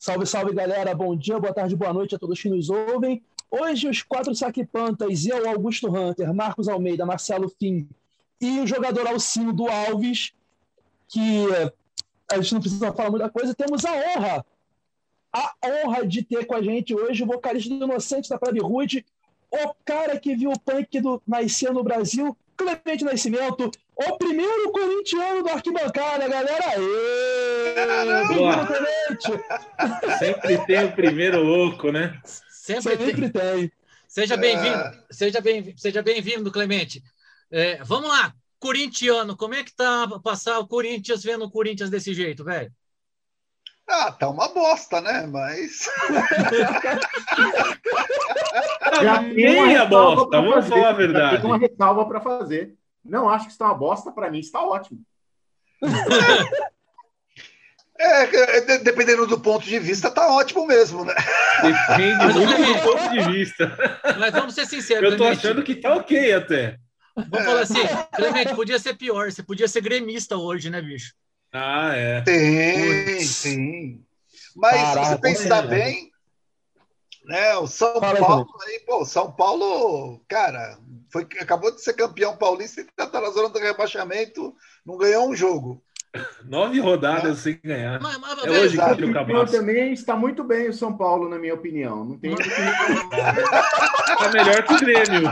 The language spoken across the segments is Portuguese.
Salve, salve, galera. Bom dia, boa tarde, boa noite a todos que nos ouvem. Hoje, os quatro saque-pantas, eu, Augusto Hunter, Marcos Almeida, Marcelo Fim e o jogador Alcino do Alves, que a gente não precisa falar muita coisa, temos a honra, a honra de ter com a gente hoje o vocalista do Inocente da Praia Rude, o cara que viu o punk do nascer no Brasil, Clemente Nascimento, o primeiro corintiano do arquibancada, galera. Aê! Sempre tem o primeiro louco, né? Sempre, Sempre tem. tem. Seja bem-vindo, é. seja bem, seja bem-vindo, Clemente. É, vamos lá, corintiano, como é que tá passar o Corinthians vendo o Corinthians desse jeito, velho? Ah, tá uma bosta, né? Mas. Já tem a bosta, vamos falar a verdade. Tem uma ressalva para fazer. Não acho que está uma bosta, para mim está ótimo. É, é dependendo do ponto de vista, tá ótimo mesmo, né? Depende muito do ponto de vista. Mas vamos ser sinceros. Eu tô Clemente. achando que tá ok até. Vamos falar assim, Clemente, podia ser pior. Você podia ser gremista hoje, né, bicho? Ah, é. Tem, sim. Mas Caraca, se você pensar bem, né? O São Fala Paulo aí, pô, São Paulo, cara, foi, acabou de ser campeão paulista e tá na zona do rebaixamento, não ganhou um jogo. Nove rodadas é. sem ganhar. Mas, mas, é hoje que o Cabaço. também está muito bem o São Paulo, na minha opinião. Não tem Está melhor que o Grêmio.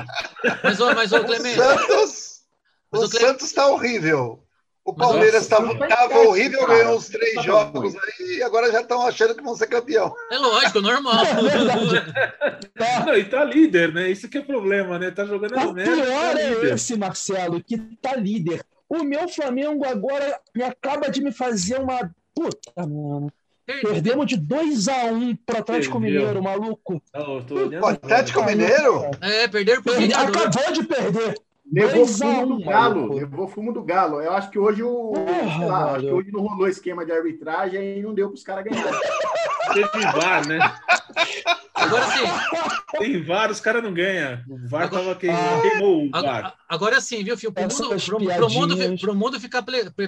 Mas, mas o Clemente. O Santos, o, o Santos está horrível. O Palmeiras estava horrível, ganhou uns três tá jogos aí e agora já estão achando que vão ser campeão. É lógico, normal. É Não, e tá líder, né? Isso que é o problema, né? Tá jogando a merda. O pior tá é esse, Marcelo, que tá líder. O meu Flamengo agora me acaba de me fazer uma. Puta, mano. Perdemos de 2x1 um pro Atlético Perdeu. Mineiro, maluco. Não, o Atlético Mineiro? É, perderam pro Acabou de perder. Levou fumo do Galo, levou fumo do Galo. Eu acho que hoje o. lá, acho que hoje não rolou esquema de arbitragem e não deu para os caras ganharem. Teve VAR, né? Agora sim. Tem VAR, os caras não ganham. O VAR agora, tava queimou, queimou o VAR. Agora sim, viu, Fio? Para o mundo, pro, pro mundo, pro mundo ficar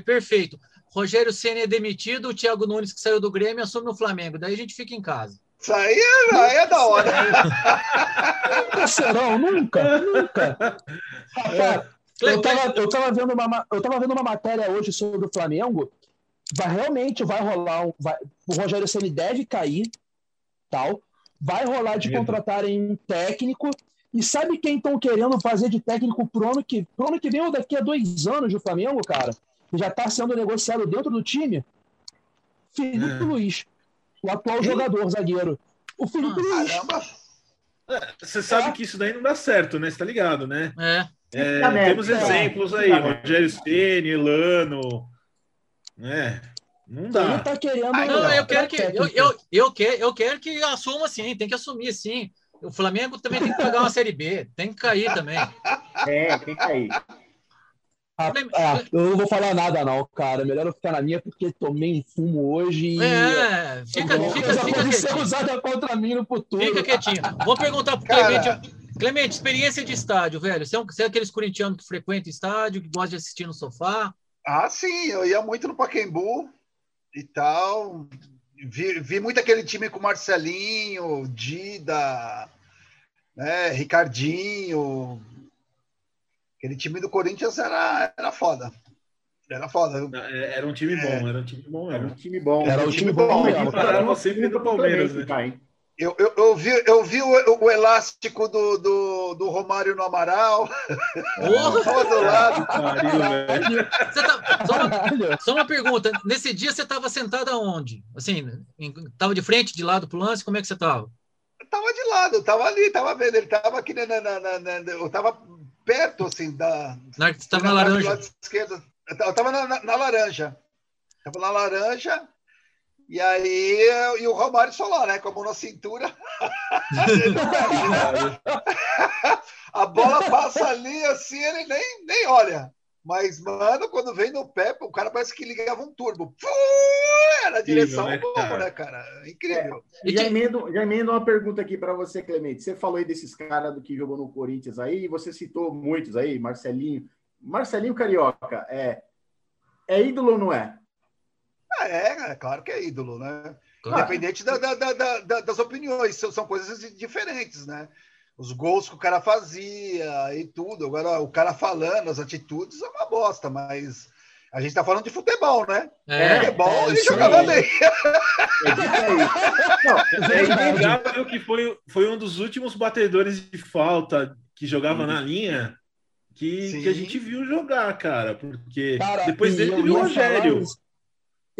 perfeito. Rogério Senna é demitido, o Thiago Nunes, que saiu do Grêmio, assume o Flamengo. Daí a gente fica em casa. Isso aí é, aí é da hora. nunca serão, nunca, nunca. Rapaz, eu tava, eu, tava vendo uma, eu tava vendo uma matéria hoje sobre o Flamengo. Vai, realmente vai rolar. Um, vai, o Rogério Ceni deve cair, tal. Vai rolar de contratarem um técnico. E sabe quem estão querendo fazer de técnico pro ano que, pro ano que vem ou daqui a dois anos do Flamengo, cara? Que já está sendo negociado dentro do time? Felipe é. Luiz o atual jogador, zagueiro. O Felipe ah, Luiz. É, você sabe é. que isso daí não dá certo, né? Você tá ligado, né? É. é tá temos exemplos aí, Rogério Ceni, Elano, né? Não dá. Ele tá querendo. Ah, não, eu quero que eu, eu, eu, quero, eu quero que assuma sim, tem que assumir sim. O Flamengo também tem que pagar uma série B, tem que cair também. É, tem que cair. Ah, ah, eu não vou falar nada, não, cara. Melhor eu ficar na minha porque tomei um fumo hoje e. É, fica, não, fica, fica, pode ser usada contra mim no futuro. Fica quietinho. Vou perguntar pro Clemente. Clemente, experiência de estádio, velho. Você é, um, você é aqueles corintianos que frequenta estádio, que gosta de assistir no sofá? Ah, sim. Eu ia muito no Pacaembu e tal. Vi, vi muito aquele time com Marcelinho, Dida, né, Ricardinho, Aquele time do Corinthians era, era foda. Era foda. É, era um time bom, é. era um time bom. Era um time bom. Era um time bom. Eu parava sempre do Palmeiras, né? Eu, eu, eu, vi, eu vi o, o elástico do, do, do, Romário no Amaral. Porra! do lado. Tá, só, uma, só, uma, pergunta. Nesse dia você estava sentado aonde? Assim, estava de frente, de lado pro lance? Como é que você estava? Tava de lado, estava ali, tava vendo. Ele estava aqui na, na, na, na, Eu tava perto, assim, da. Na, você estava na, na laranja. esquerdo. Eu estava na, na, na, laranja. Estava na laranja. E aí, e o Romário só lá, né? Com a mão na cintura. a bola passa ali, assim, ele nem, nem olha. Mas, mano, quando vem no pé, o cara parece que ligava um turbo. Era a direção né, boa, né, cara? Incrível. É. Já, emendo, já emendo uma pergunta aqui para você, Clemente. Você falou aí desses caras do que jogou no Corinthians aí, e você citou muitos aí, Marcelinho. Marcelinho Carioca, é, é ídolo ou não é? É, é claro que é ídolo, né? Claro. Independente da, da, da, das opiniões, são, são coisas diferentes, né? Os gols que o cara fazia e tudo. Agora, o cara falando, as atitudes é uma bosta, mas a gente tá falando de futebol, né? É, futebol é, ele jogava bem. É inegável que foi, foi um dos últimos batedores de falta que jogava na linha que, que a gente viu jogar, cara. Porque cara, depois dele teve o Rogério.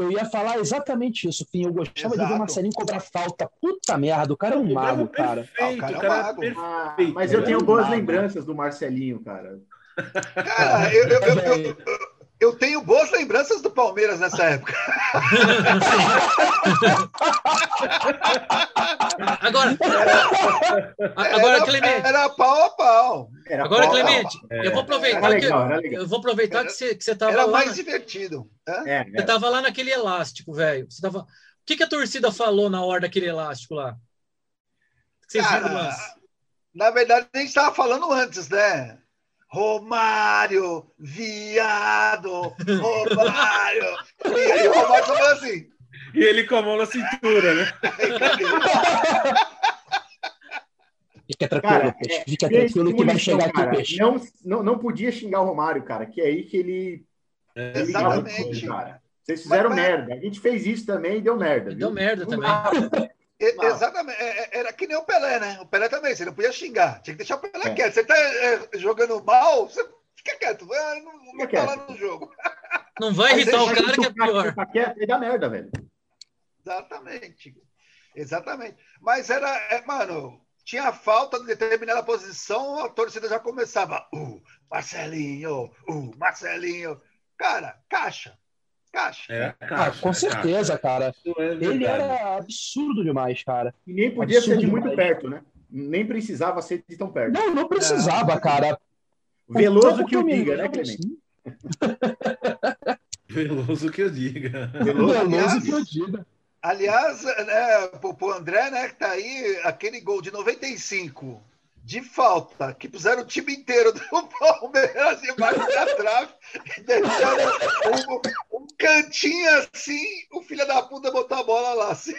Eu ia falar exatamente isso, Fim. Eu gostava Exato. de ver o Marcelinho cobrar falta. Puta merda, o cara é um mago, cara. Ah, o cara, é, um mago. Ah, mas eu tenho boas lembranças do Marcelinho, cara. Cara, eu, eu, eu, eu, tenho boas lembranças do Palmeiras nessa época. agora, agora era, Clemente. Era pau a pau. Era agora, pau Clemente, pau. eu vou aproveitar legal, que eu vou aproveitar que você, que você tava era lá. mais divertido. É, você tava lá naquele elástico, velho. Você tava. O que, que a torcida falou na hora daquele elástico lá? Vocês Cara, na verdade, a gente estava falando antes, né? Romário, viado, Romário. e aí o Romário falou assim. E ele com a mão na cintura, né? Fica tranquilo, cara, peixe. Fica tranquilo que vai chegar aqui o peixe. Não, não, não podia xingar o Romário, cara, que é aí que ele. É, exatamente. cara. Vocês fizeram mas, merda. A gente fez isso também e deu merda. Deu merda também. Exatamente. É, é, era que nem o Pelé, né? O Pelé também. Você não podia xingar. Tinha que deixar o Pelé é. quieto. Você tá é, jogando mal, você fica quieto. Não, não tá lá no jogo. Não vai irritar o cara que é pior. Quieto, e dá merda, velho. Exatamente. Exatamente. Mas era, é, mano, tinha falta de determinada posição, a torcida já começava. Uh, Marcelinho, uh, Marcelinho. Cara, caixa. Caixa. É, caixa ah, com certeza, caixa. cara. É Ele era absurdo demais, cara. E nem podia absurdo ser de muito perto, né? Nem precisava ser de tão perto. Não, não precisava, é. cara. Veloso que o diga, né, Clemente? Veloso que eu diga. Veloso que eu diga. Aliás, né, o André, né, que tá aí, aquele gol de 95 de falta, que puseram o time inteiro do Palmeiras embaixo da trave, e deixaram um, um, cantinho assim, o filho da puta botou a bola lá. Assim.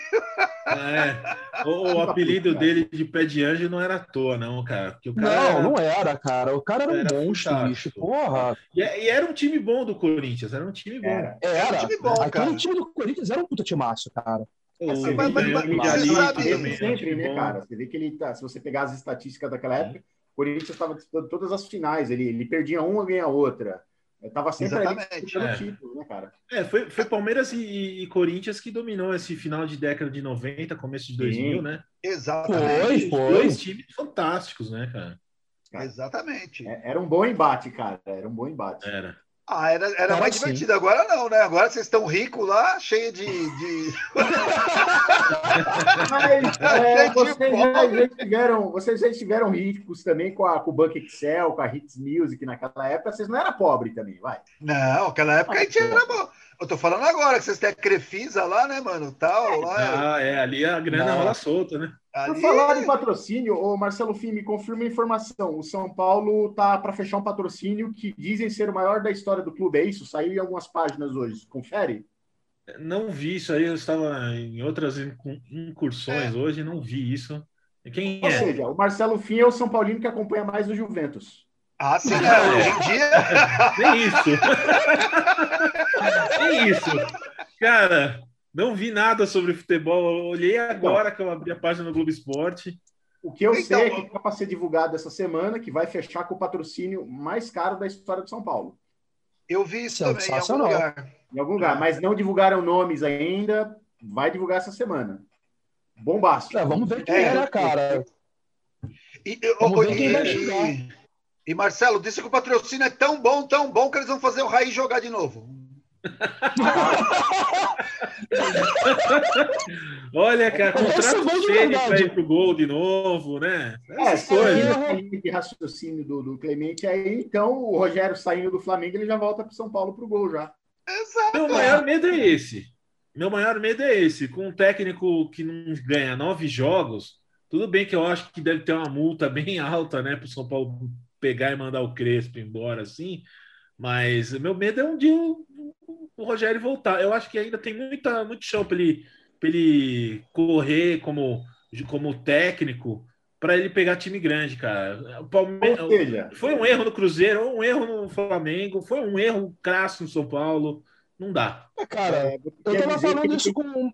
É, o, o, apelido dele de pé de anjo não era à toa, não, cara. o cara não, era... não era, cara. O cara era, era um monstro, bicho. Porra. E, e, era um time bom do Corinthians, era um time bom. Era, era. era um time bom, Aquele cara. time do Corinthians era um puta timaço, cara. Assim, mas, mas, mas, mas você sabe sempre, né, cara? Você vê que ele tá. Se você pegar as estatísticas daquela época, o Corinthians estava disputando todas as finais. Ele, ele perdia uma, ganha outra. Estava sempre Exatamente. ali é. título, né, cara? É, foi, foi Palmeiras e, e, Corinthians que dominou esse final de década de 90, começo de 2000, Sim. né? Exatamente. Foi, foi. Dois times fantásticos, né, cara? cara Exatamente. É, era um bom embate, cara. Era um bom embate. Era. Ah, era, era mais sim. divertido. Agora não, né? Agora vocês estão ricos lá, cheio de. de... Mas, é, vocês, já, tiveram, vocês já estiveram ricos também com, a, com o Banco Excel, com a Hits Music naquela época. Vocês não eram pobres também, vai. Não, naquela época a gente era bom. Eu tô falando agora que vocês têm a Crefisa lá, né, mano? Tal, lá. Ah, é, ali a grana rola solta, né? Ali... Por falar em patrocínio, o Marcelo Fim, me confirma a informação. O São Paulo tá para fechar um patrocínio que dizem ser o maior da história do clube. É isso? Saiu em algumas páginas hoje. Confere? Não vi isso aí. Eu estava em outras incursões é. hoje, não vi isso. Quem Ou é? seja, o Marcelo Fim é o São Paulino que acompanha mais o Juventus. Ah, sim, é. hoje em dia. Nem isso. Nem isso. Cara, não vi nada sobre futebol. Eu olhei agora que eu abri a página do Globo Esporte. O que eu então, sei é que está para ser divulgado essa semana, que vai fechar com o patrocínio mais caro da história de São Paulo. Eu vi isso também em algum lugar. Em algum lugar, mas não divulgaram nomes ainda. Vai divulgar essa semana. Bombástico. É, vamos ver quem é, era, cara. E, vamos ver quem vai chegar. E Marcelo, disse que o patrocínio é tão bom, tão bom, que eles vão fazer o Raí jogar de novo. Olha, cara, contrato cheio para ir pro gol de novo, né? É, coisas. de raciocínio do, do Clemente aí, então o Rogério saindo do Flamengo, ele já volta para São Paulo pro gol já. Exato. Meu maior medo é esse. Meu maior medo é esse. Com um técnico que não ganha nove jogos, tudo bem que eu acho que deve ter uma multa bem alta, né, para o São Paulo pegar e mandar o Crespo embora assim, Mas meu medo é um dia o, o Rogério voltar. Eu acho que ainda tem muita, muito chão para ele, ele correr como, como técnico para ele pegar time grande, cara. O Palmeiras foi um erro no Cruzeiro, um erro no Flamengo, foi um erro crasso no São Paulo. Não dá. É, cara, é, eu tava falando isso com.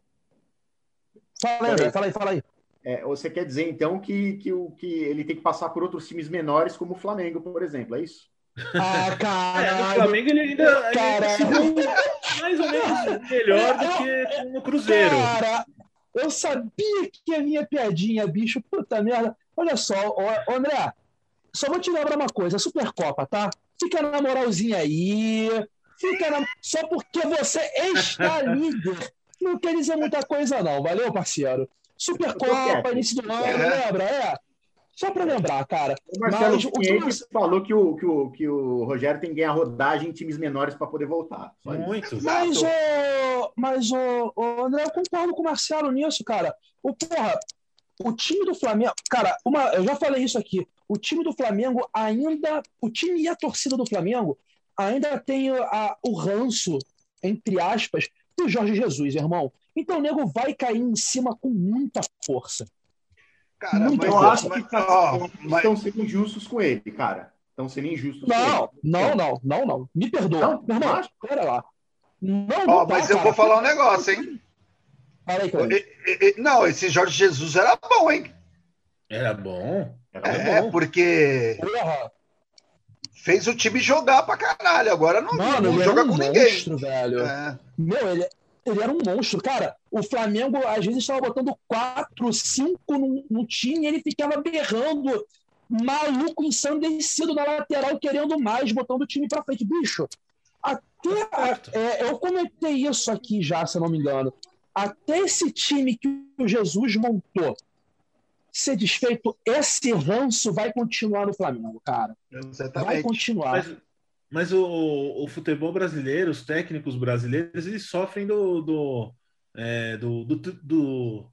Fala aí, fala aí, fala aí. É, você quer dizer, então, que, que, o, que ele tem que passar por outros times menores, como o Flamengo, por exemplo, é isso? Ah, cara. É, no Flamengo ele ainda, cara, mais ou menos melhor do que no Cruzeiro. Cara, eu sabia que a minha piadinha, bicho, puta merda. Olha só, ô, André, só vou te lembrar uma coisa: Supercopa, tá? Fica na moralzinha aí. Fica na... Só porque você está líder. Não quer dizer muita coisa, não. Valeu, parceiro? Supercopa, início do ano, é. lembra? É. Só para lembrar, cara. O Marcelo mas, o que falou que o, que, o, que o Rogério tem que ganhar rodagem em times menores para poder voltar. Muito. Mas, o, mas o, o André, eu concordo com o Marcelo nisso, cara. O, porra, o time do Flamengo. Cara, uma, eu já falei isso aqui. O time do Flamengo ainda. O time e a torcida do Flamengo ainda tem a, o ranço, entre aspas, do Jorge Jesus, irmão. Então o nego vai cair em cima com muita força. Cara, Muito mas eu acho que tá, ó, estão sendo injustos com ele, cara. Estão sendo injustos não, Não, não, não, não. Me perdoa. Não, Meu irmão, pera lá. Não, ó, não mas eu vou falar um negócio, hein? Fala aí, Não, esse Jorge Jesus era bom, hein? Era bom. Era é, bom. porque Porra. fez o time jogar pra caralho. Agora não, Mano, não joga com um ninguém. Monstro, velho. É. Meu, ele, ele era um monstro. Cara, o Flamengo às vezes estava botando quatro, cinco no, time e ele ficava berrando, maluco, ensandecido na lateral, querendo mais, botando o time para frente. Bicho, até. É, eu comentei isso aqui já, se eu não me engano. Até esse time que o Jesus montou ser desfeito, esse ranço vai continuar no Flamengo, cara. Exatamente. Vai continuar. Mas mas o, o futebol brasileiro, os técnicos brasileiros, eles sofrem do. do, é, do, do, do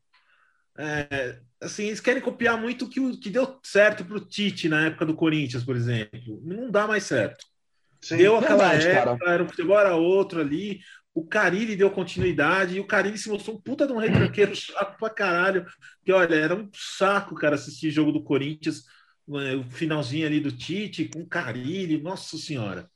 é, assim, eles querem copiar muito o que, que deu certo para o Tite na época do Corinthians, por exemplo. Não dá mais certo. Sim, deu aquela verdade, época, era, o futebol era outro ali. O Carilli deu continuidade e o Carilli se mostrou um puta de um retranqueiro chato pra caralho. Que olha, era um saco, cara, assistir jogo do Corinthians o finalzinho ali do Tite com Carilli, nossa senhora.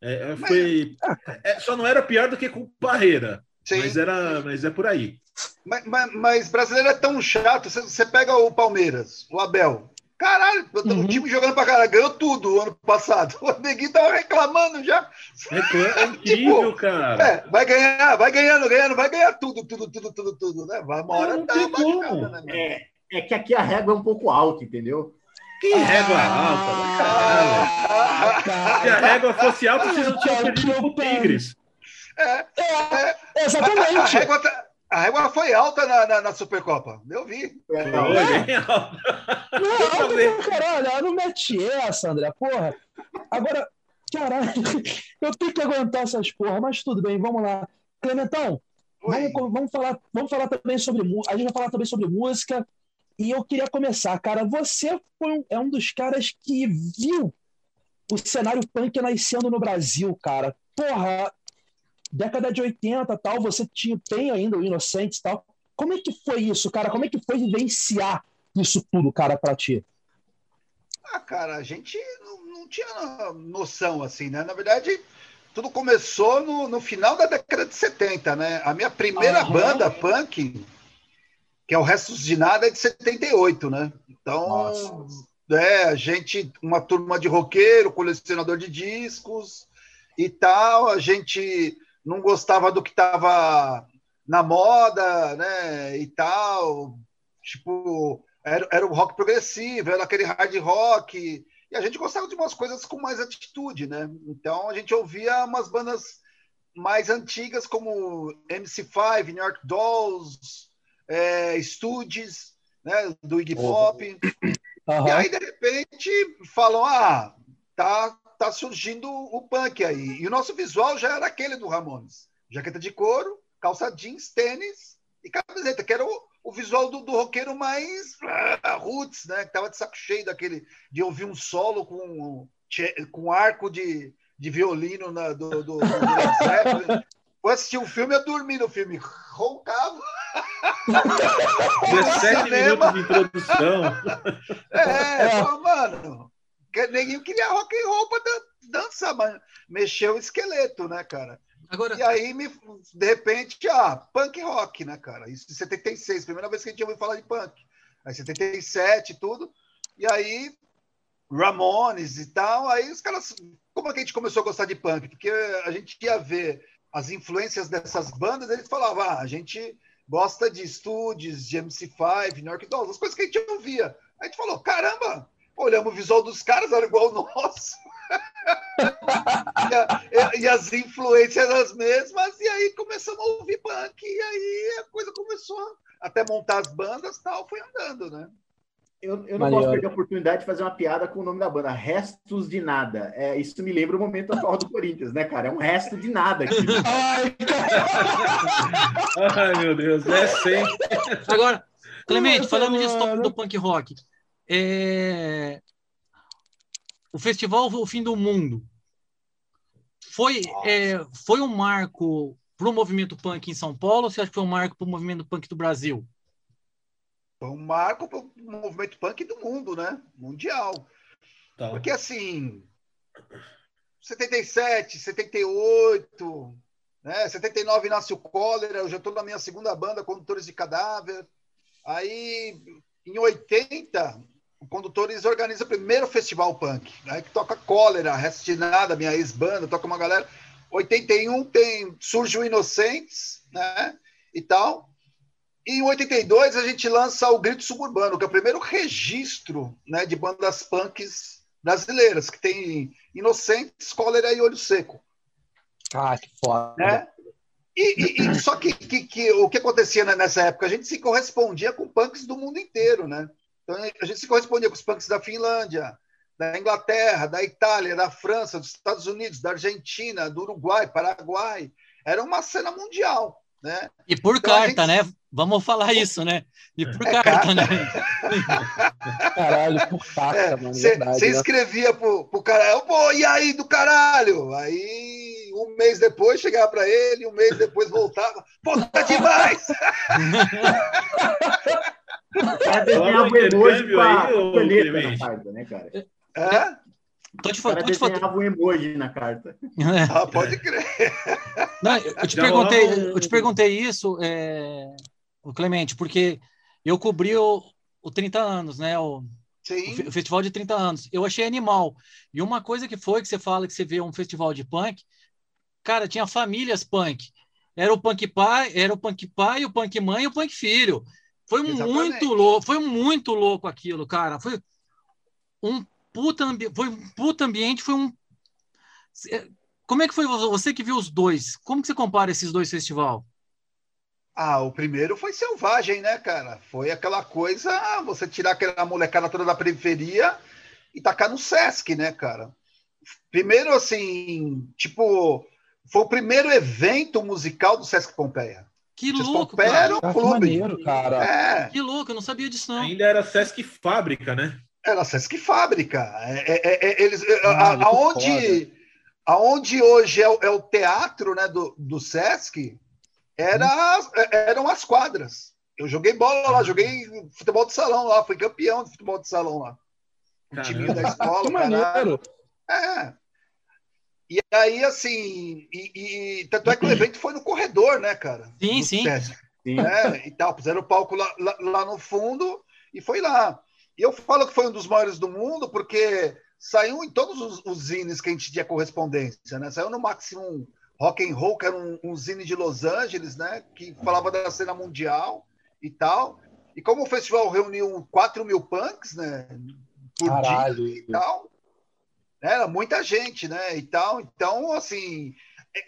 É, é foi, mas, é, só não era pior do que com o Parreira, mas, era, mas é por aí. Mas, mas, mas brasileiro é tão chato. Você, você, pega o Palmeiras, o Abel. Caralho, uhum. o time jogando pra caralho, ganhou tudo ano passado. O Neguinho tava reclamando já. É, incrível, tipo, cara. É, vai ganhar, vai ganhando, ganhando, vai ganhar tudo, tudo, tudo, tudo, tudo, né? Vai uma hora tá baixada, né? É, é que aqui a régua é um pouco alta, entendeu? Que régua alta, caralho. Se a régua fosse alta, vocês não tinham perdido o Tigres. É, é, exatamente. A, a, régua tá, a, régua foi alta na, na, na Supercopa. Eu vi. É, não, é. alta. Não, caralho. Ela não mete essa, André. Porra. Agora, caralho, eu tenho que aguentar essas porra, mas tudo bem, vamos lá. Clementão, vamos, vamos, falar, vamos falar também sobre A gente vai falar também sobre música. E eu queria começar, cara. Você foi um, é um dos caras que viu o cenário punk nascendo no Brasil, cara. Porra, década de 80 tal, você tinha, tem ainda o Inocentes e tal. Como é que foi isso, cara? Como é que foi vivenciar isso tudo, cara, pra ti? Ah, cara, a gente não, não tinha noção, assim, né? Na verdade, tudo começou no, no final da década de 70, né? A minha primeira banda punk que é o Restos de Nada, é de 78, né? Então, é, a gente, uma turma de roqueiro, colecionador de discos e tal, a gente não gostava do que estava na moda, né? E tal, tipo, era, era o rock progressivo, era aquele hard rock, e a gente gostava de umas coisas com mais atitude, né? Então a gente ouvia umas bandas mais antigas como MC5, New York Dolls, é, Studios, né, do Iggy Pop. Uhum. E aí, de repente, falam: ah, tá, tá surgindo o punk aí. E o nosso visual já era aquele do Ramones: jaqueta de couro, calça jeans, tênis e camiseta, que era o, o visual do, do roqueiro mais uh, roots, né? Que tava de saco cheio daquele de ouvir um solo com, com arco de, de violino na, do, do, do, do Zeppelin. Vou assistir um filme, eu dormi no filme. Roncava. 17 minutos de introdução. É, é. mano. Ninguém queria rock and roll pra dançar, mas mexeu o esqueleto, né, cara? Agora... E aí, me, de repente, ah, punk rock, né, cara? Isso em 76, primeira vez que a gente ouviu falar de punk. Aí 77 tudo. E aí, Ramones e tal. Aí os caras. Como é que a gente começou a gostar de punk? Porque a gente ia ver as influências dessas bandas, eles falavam, ah, a gente gosta de Studios, de MC5, New York Dolls, as coisas que a gente ouvia. A gente falou, caramba, olhamos o visual dos caras, era igual o nosso. e, a, e, as influências as mesmas, e aí começamos a ouvir punk, e aí a coisa começou até montar as bandas tal, foi andando, né? Eu, eu não posso perder a oportunidade de fazer uma piada com o nome da banda, Restos de Nada. É, isso me lembra o momento atual do Corinthians, né, cara? É um resto de nada aqui. Ai, meu Deus, é sempre. Agora, Clemente, falando disso do, do punk rock, é... o festival O Fim do Mundo foi, é, foi um marco para o movimento punk em São Paulo ou você acha que foi um marco para o movimento punk do Brasil? Foi um marco para o movimento punk do mundo, né? Mundial. Tá. Porque assim, 77, 78, né? 79 nasce o cólera, eu já estou na minha segunda banda, Condutores de Cadáver. Aí, em 80, o Condutores organiza o primeiro festival punk, né? que toca cólera, resto de nada, minha ex-banda, toca uma galera. 81 tem surge o Inocentes, né? E tal. E em 82 a gente lança o Grito Suburbano, que é o primeiro registro né, de bandas punks brasileiras, que tem Inocentes, Cólera e Olho Seco. Ah, que foda. Né? E, e, e só que, que, que, o que acontecia nessa época? A gente se correspondia com punks do mundo inteiro, né? Então a gente se correspondia com os punks da Finlândia, da Inglaterra, da Itália, da França, dos Estados Unidos, da Argentina, do Uruguai, Paraguai. Era uma cena mundial. Né? E por então, carta, gente... né? Vamos falar isso, né? E por é carta, carta, né? Caralho, por carta, é, mano. Você né? escrevia pro, pro cara, pô, e aí do caralho? Aí um mês depois chegava para ele, um mês depois voltava, pô, tá demais! É desenhar o emoji com a caneta na carta, né, cara? É? Tô te falando. Tô te falando. um emoji na carta. É. Ah, pode crer. Não, eu te perguntei, eu te perguntei isso, é, o Clemente, porque eu cobri o, o 30 anos, né? O, Sim. o festival de 30 anos. Eu achei animal. E uma coisa que foi que você fala que você vê um festival de punk, cara, tinha famílias punk. Era o punk pai, era o punk pai, o punk mãe e o punk filho. Foi Exatamente. muito louco, foi muito louco aquilo, cara. Foi um puta, ambi foi um puta ambiente, foi um. Como é que foi você que viu os dois? Como que você compara esses dois festivais? Ah, o primeiro foi selvagem, né, cara? Foi aquela coisa, você tirar aquela molecada toda da periferia e tacar no Sesc, né, cara? Primeiro, assim, tipo, foi o primeiro evento musical do Sesc Pompeia. Que louco, Pompeia cara. Era um ah, clube. Maneiro, cara. É. Que louco, eu não sabia disso, não. Ainda era Sesc Fábrica, né? Era Sesc Fábrica. É, é, é, é eles, ah, aonde, aonde hoje é o, é o, teatro né, do, do Sesc, era, eram as quadras. Eu joguei bola lá, joguei futebol de salão lá, fui campeão de futebol de salão lá. O time da escola, que maneiro. É. E aí, assim, e, e, tanto é que o evento foi no corredor, né, cara? Sim, sim. sim. É, e tal, puseram o palco lá, lá, lá no fundo e foi lá. E eu falo que foi um dos maiores do mundo porque saiu em todos os, os zines que a gente tinha correspondência, né? Saiu no Maximum Rock and Roll, que era um, um zine de Los Angeles, né? Que falava da cena mundial e tal. E como o festival reuniu 4 mil punks, né? Por Caralho. dia e tal. Né, era muita gente, né? E tal. Então, assim...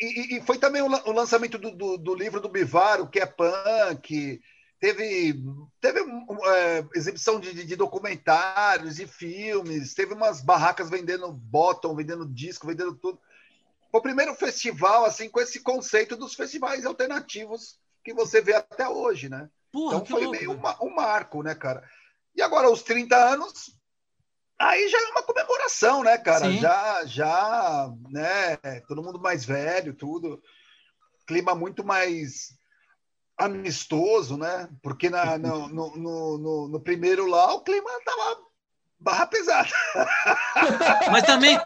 E, e foi também o, lançamento do, do, do livro do Bivar, o que é punk, teve, teve é, exibição de, de, documentários e filmes, teve umas barracas vendendo bottom, vendendo disco, vendendo tudo. Foi o primeiro festival assim com esse conceito dos festivais alternativos que você vê até hoje, né? Porra, então foi louco, meio uma, um marco, né, cara? E agora, os 30 anos, aí já é uma comemoração, né, cara? Sim. Já, já, né? Todo mundo mais velho, tudo. Clima muito mais amistoso, né? Porque na, no, no, no, no, primeiro lá o clima tava barra pesada. Mas também,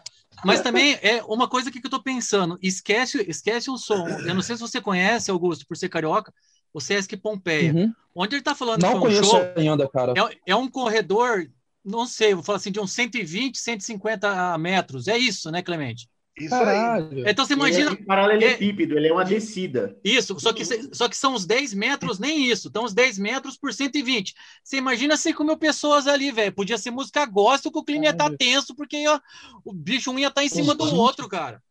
mas também é uma coisa que eu tô pensando. Esquece, esquece o som. Eu não sei se você conhece, Augusto, por ser carioca, o Sesc Pompeia. Uhum. Onde ele tá falando não que foi um show. Ainda, cara. É, é um corredor, não sei, vou falar assim, de uns 120, 150 metros. É isso, né, Clemente? Isso Caralho. aí. Então você imagina. Ele é paralelepípedo, é, ele é uma descida. Isso, só que, só que são os 10 metros, nem isso. Então, os 10 metros por 120. Você imagina 5 mil pessoas ali, velho. Podia ser música gospel, que o clima ia estar tá tenso, porque ó, o bicho um ia estar tá em cima do outro, cara.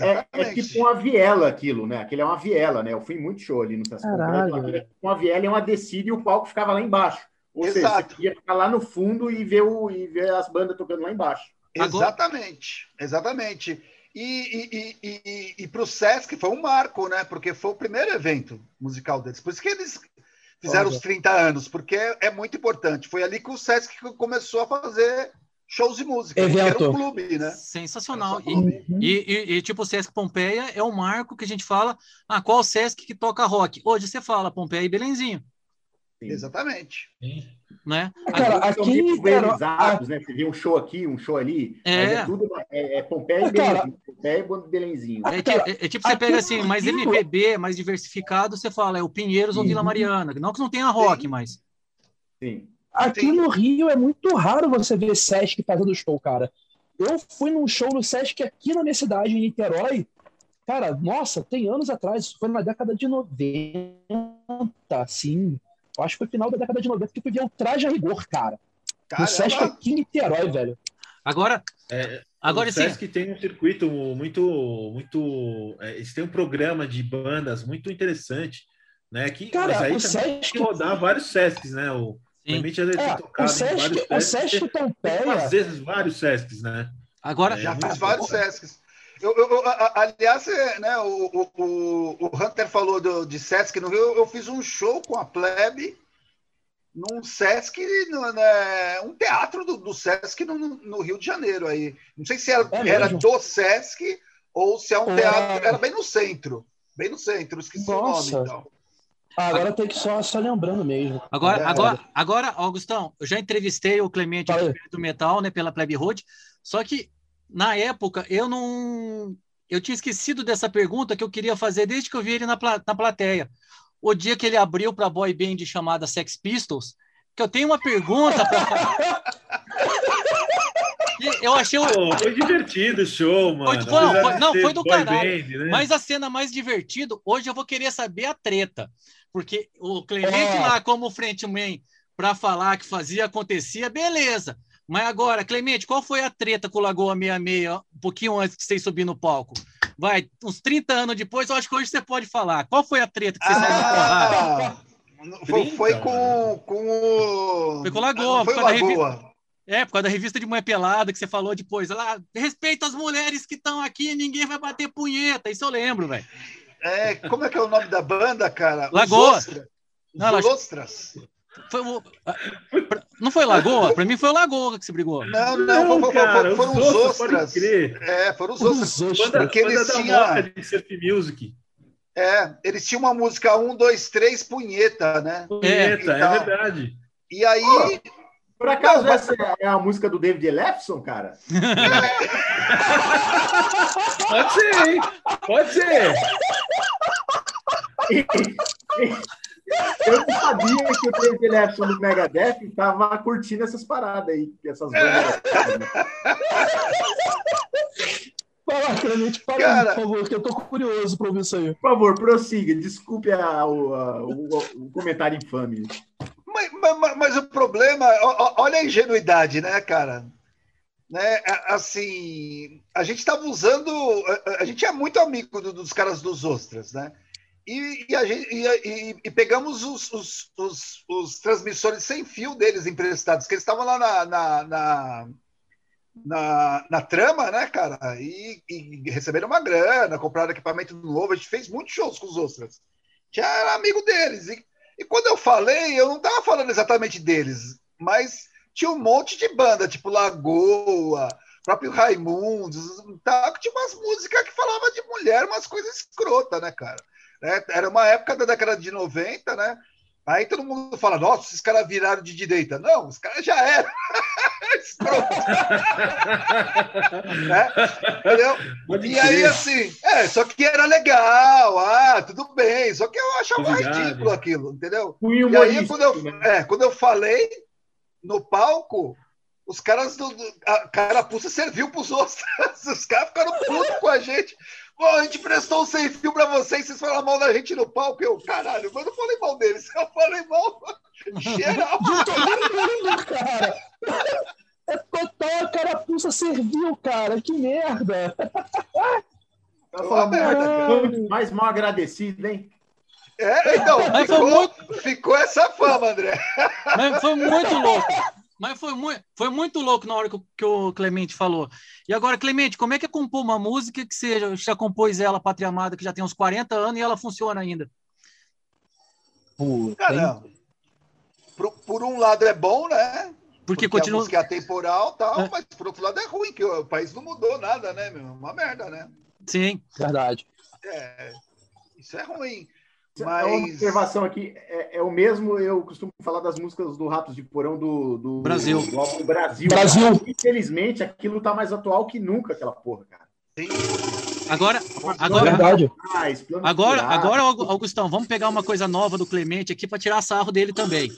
É, é, tipo uma viela aquilo, né? Aquele é uma viela, né? Eu fui muito show ali no Caralho. É uma viela é uma descida e o palco ficava lá embaixo. Ou Exato. seja, você ia ficar lá no fundo e ver, o, e ver as bandas tocando lá embaixo. Exatamente, exatamente. E, e, e, e para o Sesc foi um marco, né? Porque foi o primeiro evento musical deles. Por isso que eles fizeram Olha. os 30 anos, porque é, é, muito importante. Foi ali que o Sesc começou a fazer shows de música. Evento. Era um clube, né? Sensacional. Clube. E, e, tipo, o Sesc Pompeia é o marco que a gente fala, ah, qual o Sesc que toca rock? Hoje você fala Pompeia e Belenzinho. Sim. Exatamente. Sim. Né? Cara, aqui, cara, a... né? Você vê um show aqui, um show ali, é, é tudo é, é Pompeia e Belenzinho. Pompeia e Belenzinho. É, é, é, tipo, você pega assim, mais MPB, mais diversificado, você fala, é o Pinheiros ou Vila Mariana. Não que não tenha rock, Sim. mas. Sim. Aqui Sim. no Rio é muito raro você ver Sesc fazendo show, cara. Eu fui num show no Sesc aqui na minha cidade, em Niterói. Cara, nossa, tem anos atrás, foi na década de 90, sim eu acho que foi final da década de 90 que foi ver o traje a rigor, cara. cara no Sesc aqui em Niterói, velho. Agora, é, agora o Sesc sim. tem um circuito muito, muito. É, eles têm um programa de bandas muito interessante, né? Que, cara, mas aí o Sesc... tem que rodar vários Sescs, né? O, deve é, tocado o Sesc, o Sesc Pompeia... Às vezes vários Sescs, né? Agora, é, já faz vários Sescs. Eu, eu, aliás, é, né, o, o, o Hunter falou do, de Sesc no Rio. Eu, eu fiz um show com a Plebe num Sesc, no, né, um teatro do, do Sesc no, no, Rio de Janeiro. Aí. Não sei se era, é era do Sesc ou se é um é... teatro. Era bem no centro. Bem no centro, esqueci Nossa. o nome. Então. Ah, agora tem que só, só lembrando mesmo. Agora, é. agora, agora, Augustão, eu já entrevistei o Clemente do Metal, né, pela Plebe Road, só que na época, eu não. Eu tinha esquecido dessa pergunta que eu queria fazer desde que eu vi ele na, na plateia. O dia que ele abriu para a boy band chamada Sex Pistols, que eu tenho uma pergunta para Eu achei. Pô, foi divertido o show, mano. Foi, não, foi, não, foi do caralho. Band, né? Mas a cena mais divertida, hoje eu vou querer saber a treta. Porque o Clemente é. lá, como frontman, para falar que fazia, acontecia, beleza. Mas agora, Clemente, qual foi a treta com o Lagoa 66, um pouquinho antes de vocês subir no palco? Vai, uns 30 anos depois, eu acho que hoje você pode falar. Qual foi a treta que vocês ah, Foi, foi com, com o. Foi com o Lagoa. Foi o Lagoa. É, por causa da revista de Mulher Pelada que você falou depois. Lá, respeita as mulheres que estão aqui, ninguém vai bater punheta. Isso eu lembro, velho. É, como é que é o nome da banda, cara? Lagoa. Os Ostras. Não, Os Ostras. Foi o... Não foi Lagoa? Pra mim foi o Lagoa que se brigou. Não, não, não cara, foram os Ostras. É, foram os Ostras. Os porque eles tinham. de Surf Music. É, eles tinham uma música 1, 2, 3, punheta, né? Punheta, é verdade. E aí. Oh, por acaso não, essa é a música do David Ellefson, cara? Pode ser, hein? Pode ser. Eu não sabia que o David Ellefson do Megadeth estava curtindo essas paradas aí, essas bandas. Fala, Clemente, fala, Cara, por favor, que eu tô curioso para ouvir isso aí. Por favor, prossiga. Desculpe a, o, a, o, o, comentário infame. Mas, mas, mas, o problema, olha a ingenuidade, né, cara? Né, assim, a gente estava usando, a, gente é muito amigo dos caras dos Ostras, né? E, e, gente, e, e pegamos os, os, os, os, transmissores sem fio deles emprestados, que eles estavam lá na, na, na, na, na trama, né, cara? E, receberam uma grana, compraram equipamento novo. A gente fez muitos shows com os Ostras. Já era amigo deles. E, quando eu falei, eu não estava falando exatamente deles, mas tinha um monte de banda, tipo Lagoa, próprio Raimundos, tá, tinha umas músicas que falavam de mulher, umas coisas escrotas, né, cara? É, era uma época da década de 90, né? Aí todo mundo fala, nossa, esses caras viraram de direita. Não, os caras já eram. Né? Entendeu? E aí, assim, é, só que era legal, ah, tudo bem, só que eu achava ridículo aquilo, entendeu? E aí, quando eu, né? é, quando eu falei no palco, os caras do. A carapuça serviu para os outros. Os caras ficaram putos com a gente. Pô, a gente prestou um sem fio pra vocês, vocês falam mal da gente no palco. Eu, caralho, mas eu não falei mal deles, eu falei mal geral. cara. É total, a carapuça serviu, cara. Que merda. Merda, mais mal agradecido, hein? É, então, ficou, muito... ficou essa fama, André. Mas foi muito louco. Mas foi muito, foi muito louco na hora que, que, o Clemente falou. E agora, Clemente, como é que é compor uma música que você já compôs ela, Pátria Amada, que já tem uns 40 anos e ela funciona ainda? Caramba. Por, por um lado é bom, né? Porque, Porque continua. A música é atemporal tal, é. mas por outro lado é ruim, que o país não mudou nada, né, meu? Uma merda, né? Sim. Verdade. É, isso é ruim. Mas... Uma observação aqui, é, é, o mesmo, eu costumo falar das músicas do Ratos de Porão do, do Brasil. Do, do Brasil. Brasil. Infelizmente, aquilo tá mais atual que nunca, aquela porra, cara. Sim. Agora, agora, Verdade. agora, agora, Augustão, vamos pegar uma coisa nova do Clemente aqui para tirar sarro dele também.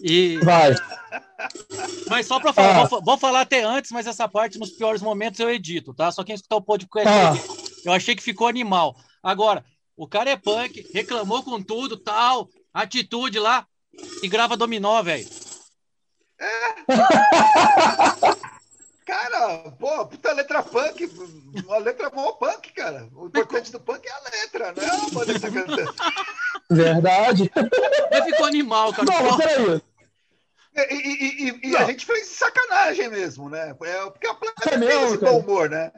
E... Vai. Mas só para falar, ah. vou, vou, falar até antes, mas essa parte nos piores momentos eu edito, tá? Só quem escutar o podcast, ah. eu achei que ficou animal. Agora, o cara é punk, reclamou com tudo, tal, atitude lá, e grava dominó, velho. É. cara, pô, puta letra punk, uma letra boa punk, cara. O importante do punk é a letra, não é a banda que cantando. Verdade. Ele ficou animal, cara. Não, peraí. E, e, e, e a gente fez sacanagem mesmo, né? É, porque a plateia é tem esse bom humor, né?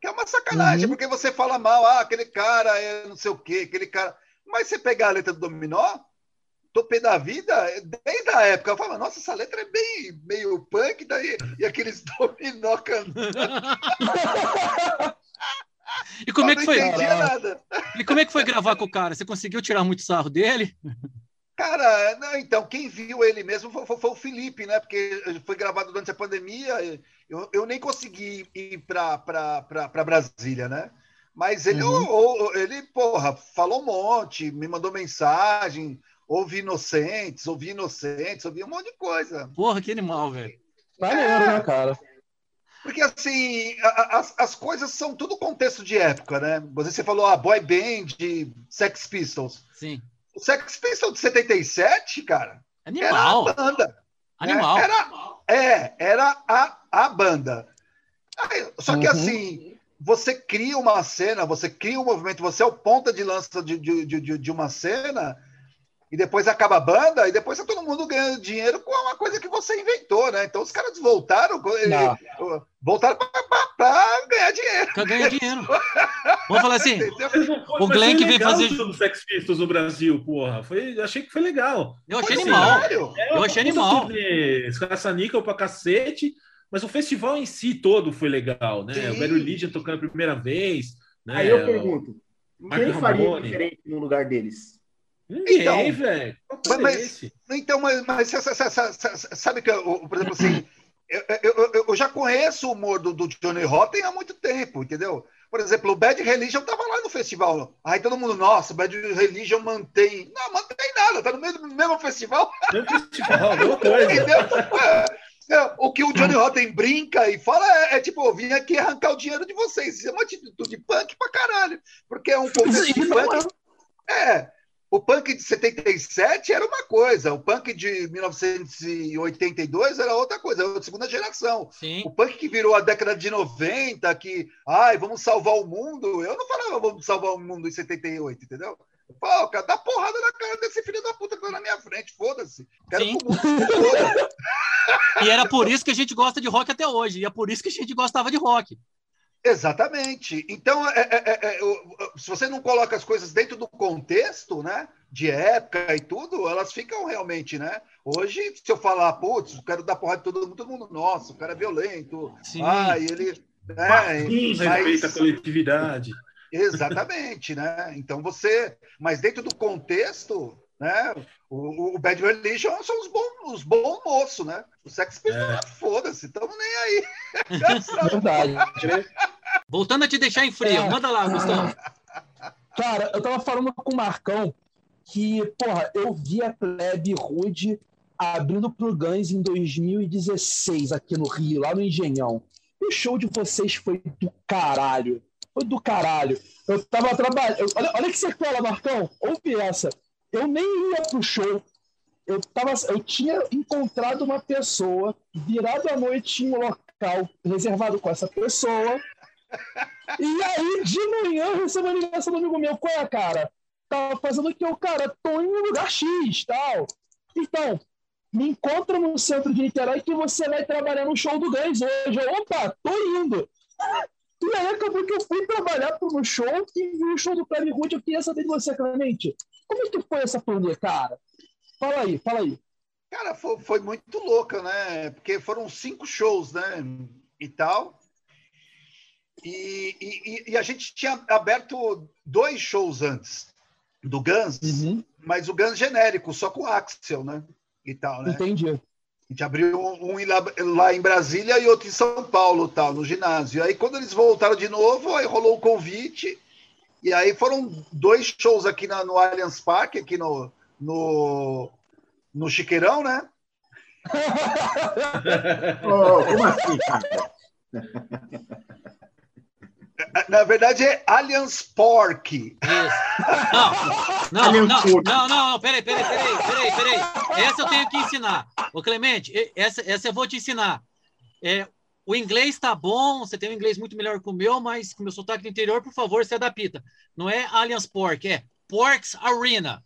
Que é uma sacanagem, uhum. porque você fala mal, ah, aquele cara é não sei o quê, aquele cara. Mas você pegar a letra do Dominó, Topê da Vida, desde a época, eu falava, nossa, essa letra é bem meio punk, daí, e aqueles Dominó cantando. E como é que foi? E como é que foi gravar com o cara? Você conseguiu tirar muito sarro dele? Cara, não, então, quem viu ele mesmo foi, foi, foi, o Felipe, né? Porque foi gravado durante a pandemia. Eu, eu nem consegui ir para Brasília, né? Mas ele, uhum. ele, porra, falou um monte, me mandou mensagem, ouvi inocentes, ouvi inocentes, ouvi um monte de coisa. Porra, que animal, velho. Maneiro, é, né, cara? Porque, assim, as, as coisas são tudo contexto de época, né? Você falou a ah, boy band, Sex Pistols. Sim. O Sex Pistols de 77, cara, Animal. era a banda. Animal. Né? Era, é, era a, a banda. Só que uhum. assim, você cria uma cena, você cria um movimento, você é o ponta de lança de, de, de, de uma cena e depois acaba a banda, e depois tá todo mundo ganhando dinheiro com uma coisa que você inventou, né? Então os caras voltaram, Não. voltaram para ganhar dinheiro. Para ganhar dinheiro. Vamos falar assim, o Glenn que veio fazer... do Sex Pistols no Brasil, porra. Foi, achei que foi legal. Eu achei foi animal. É, eu achei animal. Caça-níquel pra cacete, mas o festival em si todo foi legal, né? Sim. O Barry Legion tocando a primeira vez. Né? Aí eu pergunto, quem faria diferente no lugar deles? Ninguém, então, velho. Mas, então, mas, mas sabe que, eu, por exemplo, assim, eu, eu, eu, já conheço o humor do, do Johnny Rotten há muito tempo, entendeu? Por exemplo, o Bad Religion tava lá no festival. Aí todo mundo, nossa, o Bad Religion mantém. Não, mantém nada, tá no mesmo, mesmo festival. Mesmo festival, coisa. Entendeu? É, é, o que o Johnny Rotten brinca e fala é, é, tipo, eu vim aqui arrancar o dinheiro de vocês. Isso é uma atitude punk pra caralho. Porque é um contexto de punk. É, o punk de 77 era uma coisa, o punk de 1982 era outra coisa, era outra segunda geração. Sim. O punk que virou a década de 90, que, ai, vamos salvar o mundo, eu não falava vamos salvar o mundo em 78, entendeu? Pô, cara, dá porrada na cara desse filho da puta que tá na minha frente, foda-se. Quero Sim. mundo E era por isso que a gente gosta de rock até hoje, e é por isso que a gente gostava de rock. Exatamente. Então, é, é, é, é se você não coloca as coisas dentro do contexto, né? de época e tudo, elas ficam realmente, né? Hoje, se eu falar, putz, eu quero dar porrada de todo mundo, todo mundo, nossa, o cara é violento. Sim. Ah, ele. Né? Sim, mas... respeita a coletividade. Exatamente, né? Então você. Mas dentro do contexto, né? O, o Bad Religion são os bons os bons moços, né? O Sex Pistols, é. foda-se, estamos nem aí. Verdade. Voltando a te deixar em frio, é. manda lá, Gustavo. Cara, eu tava falando com o Marcão que, porra, eu vi a Plebe Rude abrindo pro Guns em 2016 aqui no Rio, lá no Engenhão. O show de vocês foi do caralho. Foi do caralho. Eu tava trabalhando. Olha, olha que sequela, Marcão. Ouve essa eu nem ia pro show. Eu, tava, eu tinha encontrado uma pessoa, virado à noite em um local reservado com essa pessoa. E aí, de manhã, eu recebo uma ligação do amigo meu. Qual é, cara? Tava fazendo o que? Eu, cara, tô em um lugar X, tal. Então, me encontra no centro de Niterói que você vai trabalhar no show do Guns hoje. Eu, opa, tô indo. E aí acabou que eu fui trabalhar para um show e vi o show do Cleber Rude. Eu queria saber de você, Clemente. Como é que foi essa turnê, cara? Fala aí, fala aí. Cara, foi, foi, muito louca, né? Porque foram cinco shows, né? E tal. E, e, e, a gente tinha aberto dois shows antes do Guns, uhum. mas o Guns genérico, só com Axel, né? E tal, né? Entendi. A gente abriu um, lá, lá, em Brasília e outro em São Paulo, tal, no ginásio. Aí quando eles voltaram de novo, aí rolou o convite. E aí foram dois shows aqui na, no Allianz Parque, aqui no, no, no Chiqueirão, né? oh, como assim, cara? Na verdade é Allianz Pork. Isso. Não, não, não, não, não, não, peraí, peraí, peraí, peraí, peraí. Essa eu tenho que ensinar. Ô, Clemente, essa, essa eu vou te ensinar. É, o inglês tá bom, você tem um inglês muito melhor que o meu, mas com o meu sotaque do interior, por favor, se adapta. Não é Allianz Pork, é Porks Arena.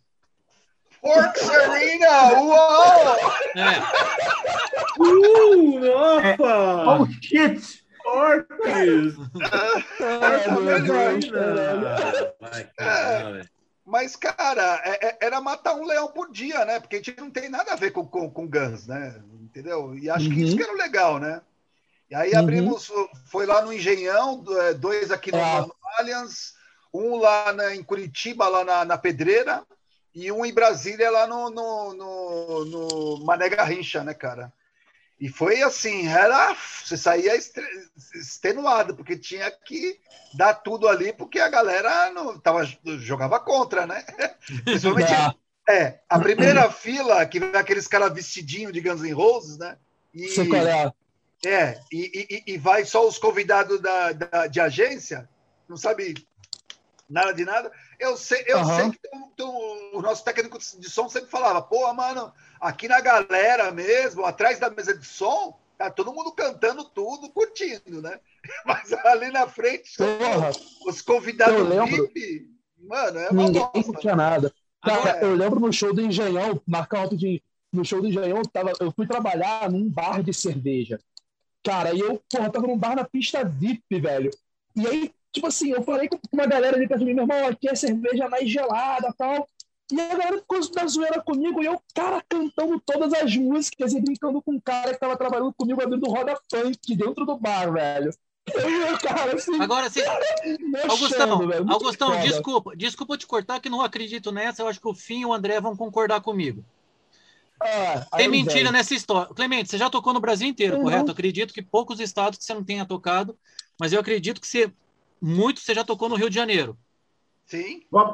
Porks Arena! Uau! É. Uh, nossa! É. Oh, shit! Porques! Mas, cara, é, é, era matar um leão por dia, né? Porque a gente não tem nada a ver com, com, com Guns, né? Entendeu? E acho uhum. que isso uhum. que era legal, né? E aí abrimos, uhum. foi lá no Engenhão, é, dois aqui no, é. no Allianz, um lá na, em Curitiba, lá na, na Pedreira, e um em Brasília, lá no, no, no, no Mané Garrincha, né, cara? E foi assim, era, você saía extenuado, porque tinha que dar tudo ali, porque a galera não tava, jogava contra, né? Principalmente é, a primeira fila, que vai aqueles caras vestidinhos de Guns N' Roses, né? E, é. é, e, e, e, vai só os convidados da, da, de agência, não sabe nada de nada. Eu sei, eu uhum. sei que tem, tem, o nosso técnico de som sempre falava, pô, mano, aqui na galera mesmo, atrás da mesa de som, tá todo mundo cantando tudo, curtindo, né? Mas ali na frente, Porra, os convidados VIP, mano, é uma Ninguém bosta, tinha nada. Cara, eu lembro no show do Engenhão, marcar alto de no show do Engenhão, eu, tava, eu fui trabalhar num bar de cerveja. Cara, e eu, porra, tava num bar na pista VIP, velho. E aí, tipo assim, eu falei com uma galera ali perto de mim, meu irmão, aqui é cerveja mais gelada tal. E a galera ficou da zoeira comigo e eu, cara, cantando todas as músicas e brincando com um cara que tava trabalhando comigo abrindo roda funk dentro do bar, velho. Eu, cara, assim, Agora, sim. Augustão, velho, Augustão desculpa, desculpa te cortar que não acredito nessa. Eu acho que o Fim e o André vão concordar comigo. Ah, Tem mentira vem. nessa história. Clemente, você já tocou no Brasil inteiro, uhum. correto? acredito que poucos estados que você não tenha tocado, mas eu acredito que você muito você já tocou no Rio de Janeiro. Sim. Vou,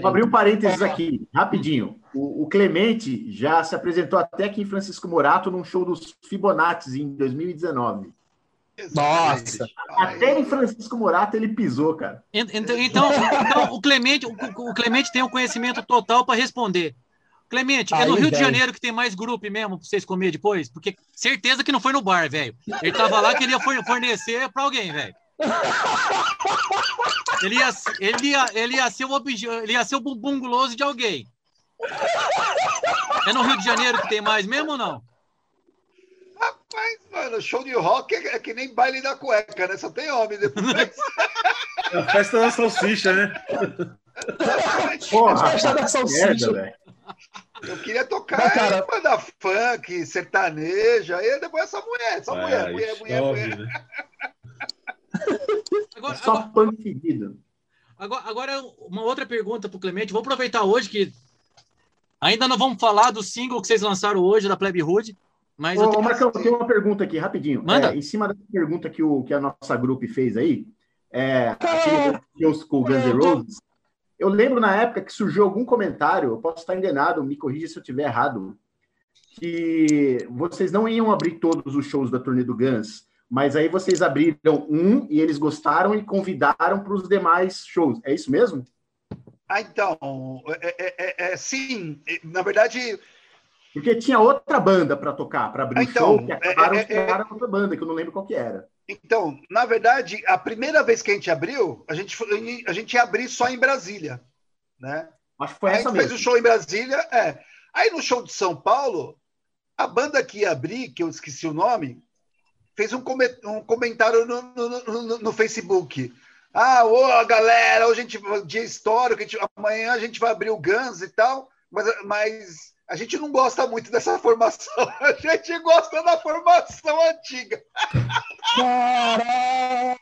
vou abrir um parênteses aqui, rapidinho. O, o, Clemente já se apresentou até aqui em Francisco Morato num show dos Fibonacci em 2019. Nossa! Até em Francisco Morato ele pisou, cara. Então, então, então o, Clemente, o, o, Clemente tem um conhecimento total para responder. Clemente, Aí, é no Rio de Janeiro que tem mais grupo mesmo para vocês comer depois? Porque certeza que não foi no bar, velho. Ele tava lá que ele ia fornecer para alguém, velho. Ele ia, ele ia, ele ia ser o ele ia ser o bumbum guloso de alguém. É no Rio de Janeiro que tem mais mesmo ou não? Rapaz, mano, show de rock é, é que nem baile da cueca, né? Só tem homem depois. É a festa da salsicha, né? Porra, merda, Eu queria tocar Mas, cara... banda funk, sertaneja, aí depois essa mulher, essa mulher, mulher, mulher, mulher. Agora, Só agora, punk. Agora, agora, uma outra pergunta para o Clemente. Vou aproveitar hoje que ainda não vamos falar do single que vocês lançaram hoje da Plebe Hood. Mas Ô, eu tenho... Marcão, tem uma pergunta aqui, rapidinho. Manda. É, em cima da pergunta que, o, que a nossa grupo fez aí, é, aquele com o Guns N' Roses, eu lembro na época que surgiu algum comentário, eu posso estar enganado, me corrija se eu estiver errado, que vocês não iam abrir todos os shows da turnê do Guns, mas aí vocês abriram um e eles gostaram e convidaram para os demais shows. É isso mesmo? Ah, então, é, é, é, é sim. Na verdade, porque tinha outra banda para tocar, para abrir então, o show, que acabaram é, é, é, outra banda, que eu não lembro qual que era. Então, na verdade, a primeira vez que a gente abriu, a gente, a gente ia abrir só em Brasília, né? Acho que foi Aí essa a gente mesmo. fez o show em Brasília, é. Aí no show de São Paulo, a banda que ia abrir, que eu esqueci o nome, fez um, um comentário no, no, no, no, Facebook. Ah, ô, galera, hoje a gente dia histórico, a gente, amanhã a gente vai abrir o Guns e tal, mas, mas a gente não gosta muito dessa formação. A gente gosta da formação antiga. Caralho,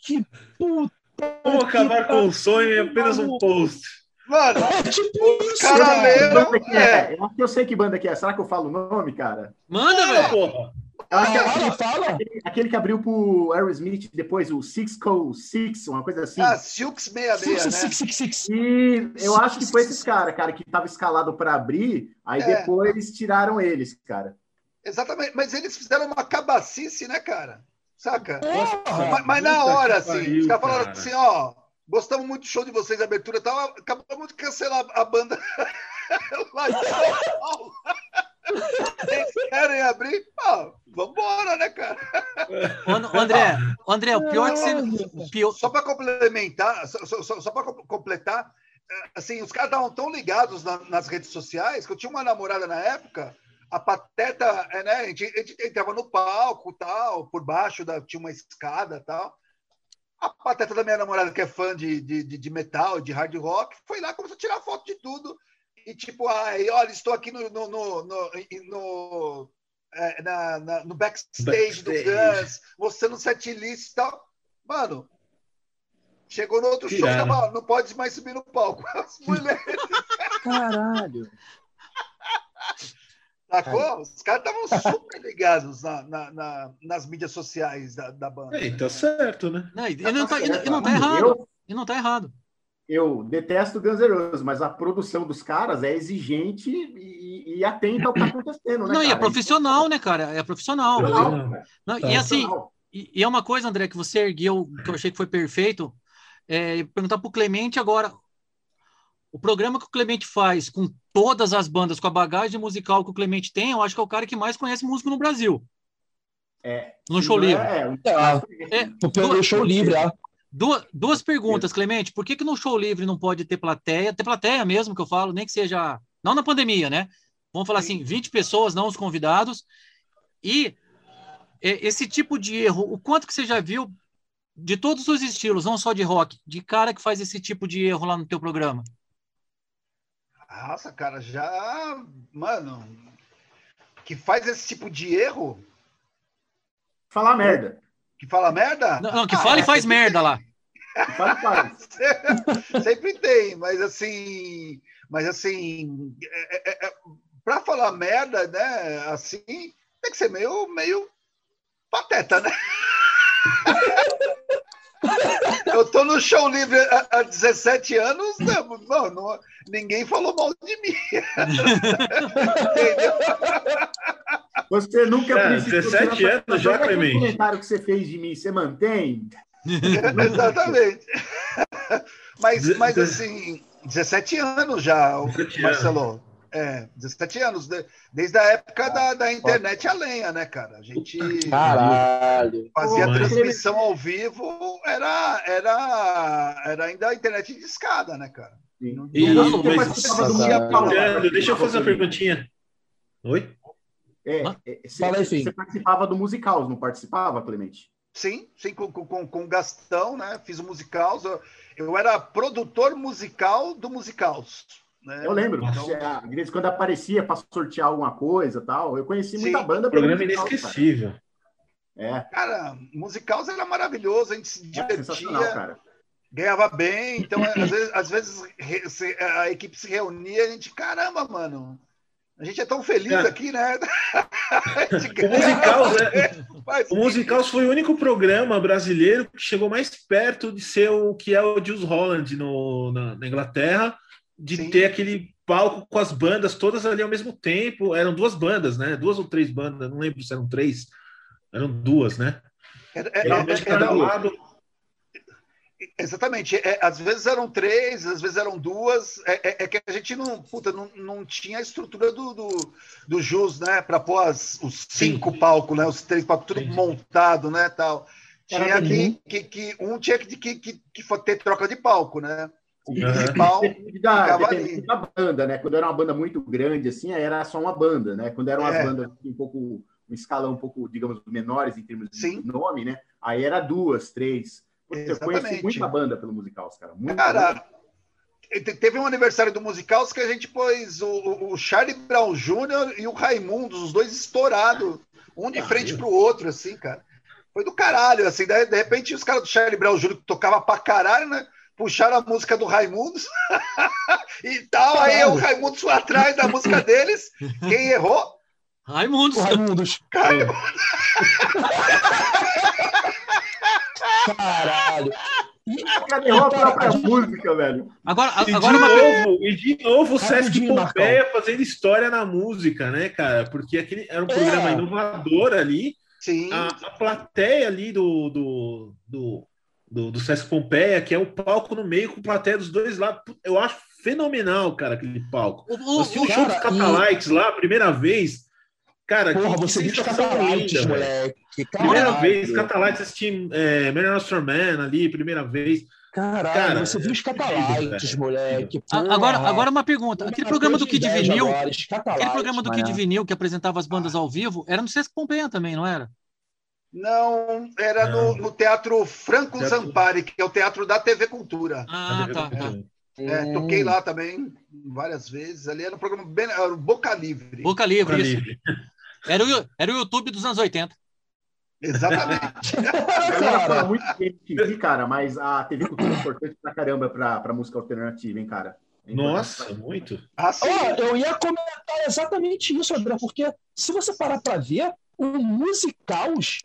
que puta! Como acabar com o sonho em apenas um post. Mano, é tipo os caras leram. É. Eu acho que eu sei que banda que é. Será que eu falo o nome, cara? Manda, velho. Porra. Ah, fala? Aquele, aquele, que abriu pro Aerosmith depois, o Six Co Six, uma coisa assim. Ah, Silks 66, né? Six, six, six. E eu acho que foi esses caras, cara, que tava escalado para abrir, aí é. depois tiraram eles, cara. Exatamente, mas eles fizeram uma cabacice, né, cara? Saca? Nossa, mas, mas na hora, assim, pariu, os caras falaram cara. assim, ó, gostamos muito do show de vocês, abertura e tal, acabamos de cancelar a banda lá de São Paulo. Eles querem abrir? Ah, vambora, né, cara? André, André, o pior que você. Pior... Só para complementar, só, só, só para completar, é, assim, os caras estavam tão ligados na, nas redes sociais que eu tinha uma namorada na época, a Pateta, é, né, a gente, a gente entrava no palco tal, por baixo da, tinha uma escada tal. A Pateta da minha namorada, que é fã de, de, de metal, de hard rock, foi lá e começou a tirar foto de tudo e tipo, ai, olha, estou aqui no, no, no, no, no, é, na, na, no backstage, backstage, do Guns, mostrando setlist e tal. Mano, chegou no outro show, tava, não pode mais subir no palco. As mulheres. Caralho. Sacou? Os caras estavam super ligados na, na, na, nas mídias sociais da, da banda. É, tá certo, né? Não, e, não tá, não, e não tá errado. E não tá errado eu detesto Guns N' Roses, mas a produção dos caras é exigente e, e atenta ao que está acontecendo, né? Não, cara? e é profissional, né, cara? É profissional. Não, e assim, e, e, é uma coisa, André, que você ergueu, que eu achei que foi perfeito, é perguntar para o Clemente agora. O programa que o Clemente faz com todas as bandas, com a bagagem musical que o Clemente tem, eu acho que é o cara que mais conhece músico no Brasil. É, no show livre. É, é, é, pelo show livre, é. Duas, duas perguntas, Clemente. Por que, que no show livre não pode ter plateia? Ter plateia mesmo, que eu falo, nem que seja. Não na pandemia, né? Vamos falar assim, 20 pessoas, não os convidados. E esse tipo de erro, o quanto que você já viu de todos os estilos, não só de rock, de cara que faz esse tipo de erro lá no teu programa? Nossa, cara, já. Mano, que faz esse tipo de erro. Falar merda. Que fala merda? Não, não que ah, fala e é, faz merda tem. lá. Fala faz. sempre tem, mas assim, mas assim, é, é, é, para falar merda, né? Assim, tem que ser meio, meio pateta, né? Eu tô no show livre há, há 17 anos, não, não, não, ninguém falou mal de mim. Entendeu? Você nunca é, 17 anos já, Clemente. O comentário que você fez de mim, você mantém? Exatamente. Mas, mas assim, 17 anos já, 17 Marcelo. Anos. É, 17 anos, desde a época da, da internet a lenha, né, cara? A gente Caralho. fazia Pô, transmissão ao vivo, era, era, era ainda a internet de escada, né, cara? Não, não, mas, deixa eu fazer uma perguntinha. Oi? É, é, você, Fala aí, você participava do musical, não participava, Clemente? Sim, sim, com, com, com o Gastão, né? Fiz o musical. Eu, eu era produtor musical do Musicals. Né? Eu lembro, então, de vez quando aparecia para sortear alguma coisa tal. Eu conheci muita sim, banda. Programa inesquecível. Cara. É. Cara, Musicals era maravilhoso, a gente se é divertia. É cara. Ganhava bem, então às vezes, às vezes a equipe se reunia e a gente, caramba, mano, a gente é tão feliz é. aqui, né? o musical, né? o Musicals foi o único programa brasileiro que chegou mais perto de ser o que é o Jules Holland no, na, na Inglaterra, de Sim. ter aquele palco com as bandas todas ali ao mesmo tempo. Eram duas bandas, né? Duas ou três bandas, não lembro se eram três, eram duas, né? Era, era, era, era lado, Exatamente. É, às vezes eram três, às vezes eram duas. É, é, é que a gente não, puta, não, não tinha a estrutura do, do, do JUS, né? Para pôr as, os cinco palcos, né? Os três palcos, tudo Sim. montado, né? Tal. Tinha que, que, que, um tinha que, que, que, que ter troca de palco, né? O principal da, da banda, né? Quando era uma banda muito grande, assim, era só uma banda, né? Quando eram as é. bandas um pouco, um escalão um pouco, digamos, menores em termos de Sim. nome, né? Aí era duas, três. Eu conheci muita banda pelo Musicals, cara. Muita cara, banda. teve um aniversário do Musicals que a gente pôs o, o Charlie Brown Jr. e o Raimundo, os dois estourados, um de frente pro outro, assim, cara. Foi do caralho, assim. De, de repente, os caras do Charlie Brown Jr. que tocava pra caralho, né? Puxaram a música do Raimundo e tal. Aí o Raimundo foi atrás da música deles. Quem errou? Raimundos. Raimundos. Raimundos. Caralho. Cadê a própria música, velho? Agora, e agora de uma... novo, e de novo o Sesc Pompeia fazendo história na música, né, cara? Porque aquele era um é. programa inovador ali. Sim. A, a plateia ali do, do, do, do, do Sesc Pompeia, que é o palco no meio com plateia dos dois lados. Eu acho fenomenal, cara, aquele palco. O, o, o show dos Catalites e... lá, primeira vez. Cara, Porra, que, você viu os Catalites, moleque. Primeira vez, Catalites assisti é, Melhor Man ali, primeira vez. Caralho, Cara, você viu os Catalites, moleque. Agora, agora uma pergunta. Aquele programa do Kid Vinil, aquele programa do Kid Vinil que apresentava as bandas ao vivo, era no Sesc Pompeia também, não era? Não, era no, no, Teatro Franco teatro... Zampari, que é o teatro da TV Cultura. Ah, tá, tá. É, toquei lá também várias vezes. Ali era um programa bem. Era Boca Livre. Boca Livre, Boca isso. Livre. Era o, era o YouTube dos anos 80. Exatamente. cara, muito TV, cara, mas a TV Cultura é importante pra caramba pra, pra música alternativa, hein, cara? É Nossa, muito. Ah, oh, eu ia comentar exatamente isso, André, porque se você parar pra ver, os musicals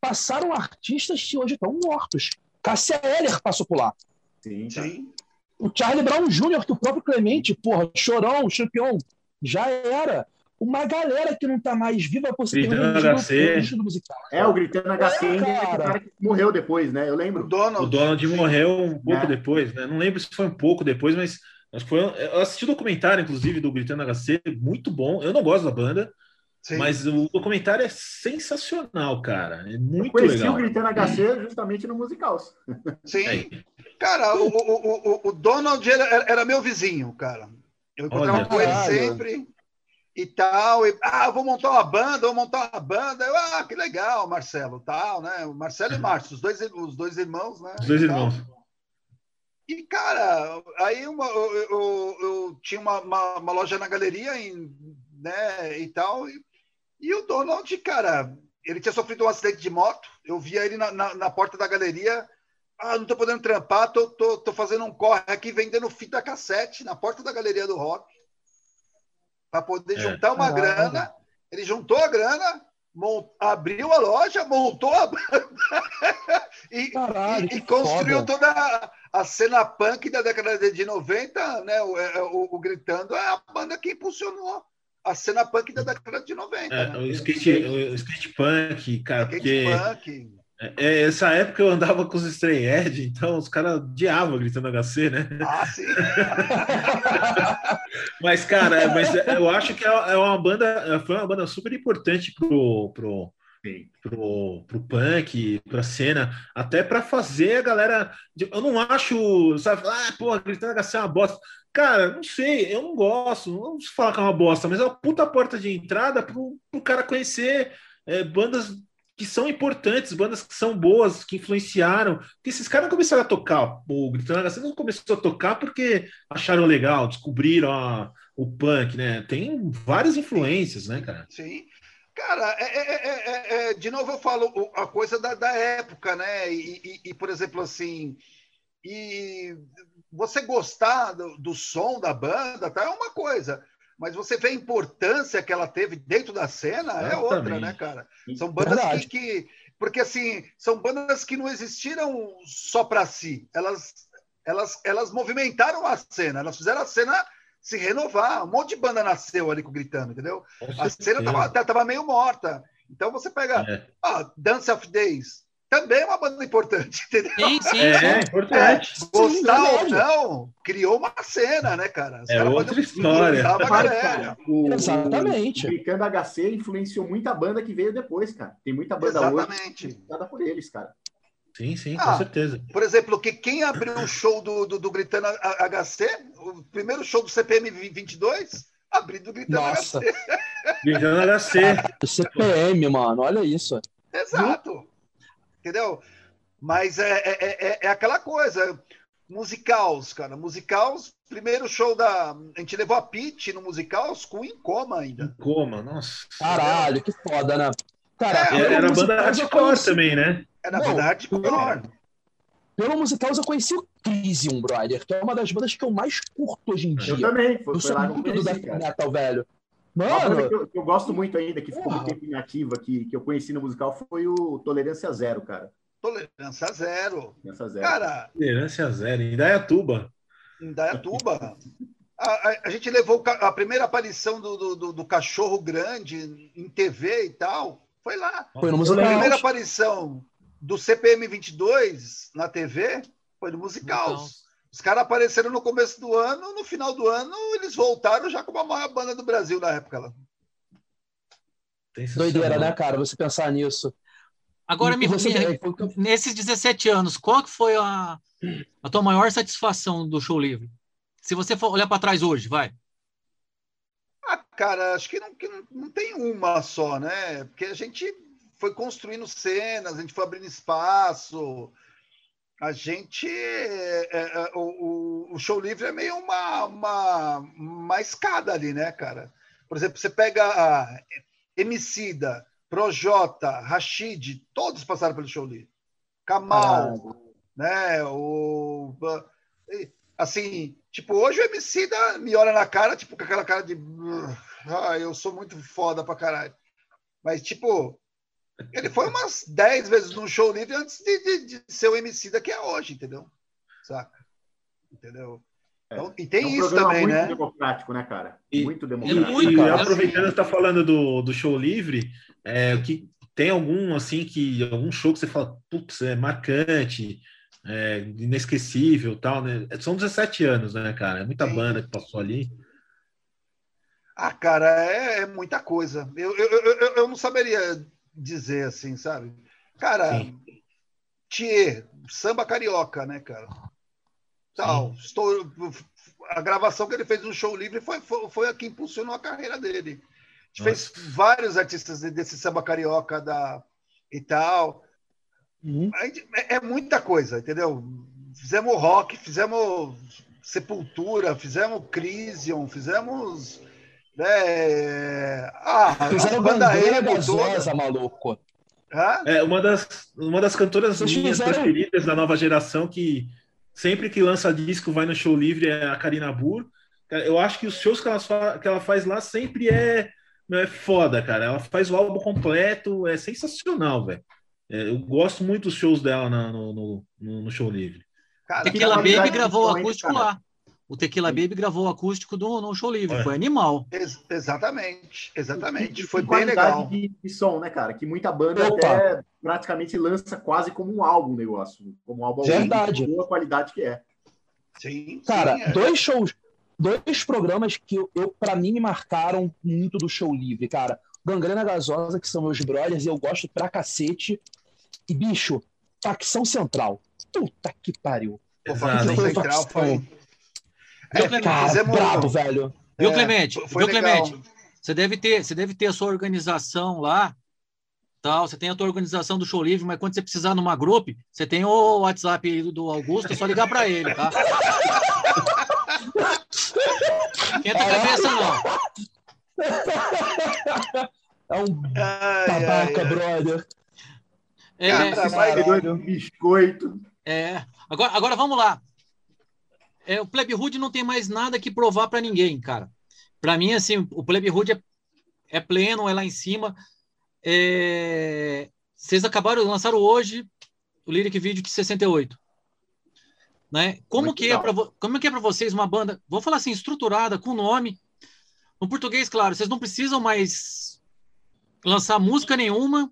passaram artistas que hoje estão mortos. Cássia Eller passou por lá. Sim, sim. O Charlie Brown Jr., que o próprio Clemente, porra, Chorão, Champion, já era uma galera que não tá mais viva por ser HC. musical. É, o Gritando HC é, cara. é o cara que morreu depois, né? Eu lembro. O Donald, o Donald morreu um pouco é. depois, né? Não lembro se foi um pouco depois, mas acho que foi. Eu assisti o documentário, inclusive, do Gritando HC, muito bom. Eu não gosto da banda. Sim. Mas o documentário é sensacional, cara. É muito eu conheci legal. o Gritando HC justamente no musical. Sim. É. Cara, o, o, o, o Donald era, era, meu vizinho, cara. Eu encontrava com ele sempre e tal. E, ah, vou montar uma banda, vou montar uma banda. Eu, ah, que legal, Marcelo, tal, né? O Marcelo e Márcio, os dois, os dois irmãos, né? Os dois irmãos. E, cara, aí uma, eu, eu, eu, tinha uma, uma, uma, loja na galeria em, né, e tal. E, e, o Donald, cara, ele tinha sofrido um acidente de moto. Eu via ele na, na, na porta da galeria. Ah, não tô podendo trampar, tô, tô, tô fazendo um corre aqui vendendo fita cassete na porta da galeria do rock para poder é. juntar uma grana. Ele juntou a grana, mont... abriu a loja, montou a banda e, Caralho, e, e construiu foda. toda a, a, cena punk da década de 90, né? O, é, o, o, Gritando é a banda que impulsionou a cena punk da década de 90. É, né? o, skate, o skate punk, cara, skate porque... punk é, é, essa época eu andava com os Stray Edge, então os caras diavam gritando HC, né? Ah, sim. mas, cara, mas eu acho que é, é uma banda, foi uma banda super importante pro, pro, pro, pro punk, pra cena, até para fazer a galera. Eu não acho, sabe, ah, pô, gritando HC é uma bosta. Cara, não sei, eu não gosto, não vamos falar que é uma bosta, mas é uma puta porta de entrada pro, pro cara conhecer é, bandas que são importantes, bandas que são boas, que influenciaram. Porque esses caras não começaram a tocar, o Gritando HC não começou a tocar porque acharam legal, descobriram a, o punk, né? Tem várias influências, né, cara? Sim. Cara, é, é, é, de novo eu falo a coisa da, da época, né? E, e, e, por exemplo, assim, e você gostar do, do, som da banda tá, é uma coisa, mas você vê a importância que ela teve dentro da cena é outra, né, cara? São bandas que, que, Porque, assim, são bandas que não existiram só para si, elas, elas, elas movimentaram a cena, elas fizeram a cena se renovar. Um monte de banda nasceu ali com Gritando, entendeu? A cena tava, tava meio morta. Então você pega é. ah, Dance of Days, também é uma banda importante, entendeu? Sim, sim. É, é importante. É, gostar sim, ou não, criou uma cena, né, cara? Os é outra história. O, Exatamente. O Gritando HC influenciou muita banda que veio depois, cara. Tem muita banda Exatamente. hoje dada por eles, cara. Sim, sim, ah, com certeza. Por exemplo, que quem abriu o show do, do, do, Gritando HC, o primeiro show do CPM 22, abriu do Gritando Nossa. HC. Gritando HC. O CPM, mano, olha isso. Exato. Entendeu? Mas é, é, é, é aquela coisa. Musicals, cara. Musicals, primeiro show da. A gente levou a Pete no Musicals com em coma ainda. Em coma, nossa. Caralho, que foda, né? Cara, é, era banda hardcore também, né? Era não, banda hardcore. Pelo Musicals eu conheci o Crisium, brother, que é uma das bandas que eu mais curto hoje em dia. Eu também. Foi, eu sou muito do death metal, velho. Mano, que eu, que eu, gosto muito ainda, que ficou muito tempo inativa, que, que eu conheci no musical, foi o Tolerância Zero, cara. Tolerância Zero. Tolerância Zero. Cara, Tolerância Zero, em Dayatuba. Em Dayatuba. a, a, a, gente levou a primeira aparição do, do, do, Cachorro Grande em TV e tal, foi lá. Foi no musical. A primeira aparição do CPM 22 na TV foi no musical. Os caras apareceram no começo do ano, no final do ano eles voltaram já com a maior banda do Brasil na época. Lá. Doideira, né, cara? Você pensar nisso. Agora, me, você... me, nesses 17 anos, qual que foi a, a tua maior satisfação do show livre? Se você for olhar para trás hoje, vai. Ah, cara, acho que não, que não, não tem uma só, né? Porque a gente foi construindo cenas, a gente foi abrindo espaço, a gente. É, é, o, o, show livre é meio uma, uma, uma escada ali, né, cara? Por exemplo, você pega a Emicida, Projota, Rashid, todos passaram pelo show livre. Kamal, ah. né? O, assim, tipo, hoje o Emicida me olha na cara, tipo, com aquela cara de. Ah, eu sou muito foda pra caralho. Mas, tipo, ele foi umas 10 vezes no show livre antes de, de, de ser o MC da que é hoje, entendeu? Saca? Entendeu? É. Então, e tem é um isso também, muito né? democrático, né, cara? E, muito democrático. E, muito, e aproveitando que tá falando do, do show livre, é, que tem algum assim que algum show que você fala, putz, é marcante, é, inesquecível, tal, né? São 17 anos, né, cara? É muita Sim. banda que passou ali. Ah, cara, é, é muita coisa. Eu, eu, eu, eu não saberia dizer assim, sabe? Cara, Thier, samba carioca, né, cara? Tal, estou, a gravação que ele fez no show livre foi, foi, foi a que impulsionou a carreira dele. A gente Nossa. fez vários artistas desse samba carioca da, e tal. Uhum. Gente, é, é, muita coisa, entendeu? Fizemos rock, fizemos Sepultura, fizemos Crisium, fizemos é... Ah, Fizeram bandeira gasosa, maluco. É uma das, uma das cantoras Vocês minhas fizeram... preferidas da nova geração que sempre que lança disco vai no show livre é a Karina Burr. Eu acho que os shows que ela, que ela faz lá sempre é, é foda, cara. Ela faz o álbum completo, é sensacional, velho. É, eu gosto muito dos shows dela no, no, no, no show livre. Cara, Tequila Baby gravou acústico lá. O Tequila Baby gravou o acústico do, no show livre, é. foi animal. Ex exatamente, exatamente. E, foi bem legal. De, de, som, né, cara? Que muita banda Opa. até praticamente lança quase como um álbum o negócio. Como um álbum Verdade. boa qualidade que é. Sim. Cara, sim, é. dois shows, dois programas que eu, eu para mim me marcaram muito do show livre, cara. Gangrena Gasosa, que são meus brothers, e eu gosto pra cacete. E, bicho, Facção Central. Puta que pariu. Facção Central foi Viu, Clemente? Cara, fizemos... brabo, velho. Viu, é, Clemente? Viu, Clemente? Você deve, ter, você deve ter a sua organização lá tal, você tem a tua organização do show livre, mas quando você precisar numa grupo, você tem o WhatsApp do Augusto, é só ligar para ele, tá? Esquenta a cabeça, não. É um babaca, brother. É, Cara, vai biscoito. É. Agora, agora vamos lá. É, o Plebe Hood não tem mais nada que provar para ninguém, cara. Para mim, assim, o Plebe Hood é, é pleno, é lá em cima. É... Vocês acabaram, lançaram hoje o Lyric Video de 68. Né? Como, que é pra, como que é para vocês uma banda, vou falar assim, estruturada, com nome, no português, claro, vocês não precisam mais lançar música nenhuma,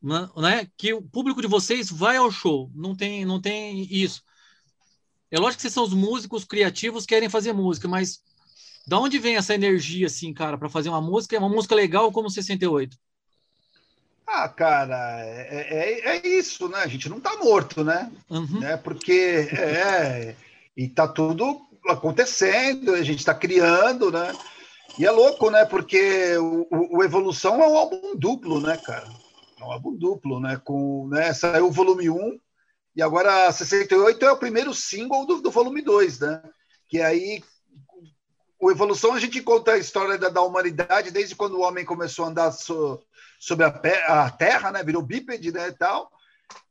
né? né? Que o público de vocês vai ao show, não tem, não tem isso. É lógico que vocês são os músicos criativos, querem fazer música, mas da onde vem essa energia, assim, cara, para fazer uma música, uma música legal como 68? Ah, cara, é, é, é, isso, né? A gente não tá morto, né? Uhum. né? Porque é. E tá tudo acontecendo, a gente está criando, né? E é louco, né? Porque o, o, Evolução é um álbum duplo, né, cara? É um álbum duplo, né? Com, né? Saiu o volume 1 e agora 68 é o primeiro single do, do volume 2, né? Que aí o Evolução a gente conta a história da, da humanidade desde quando o homem começou a andar so, sobre a, a, Terra, né? Virou bípede, né? E tal.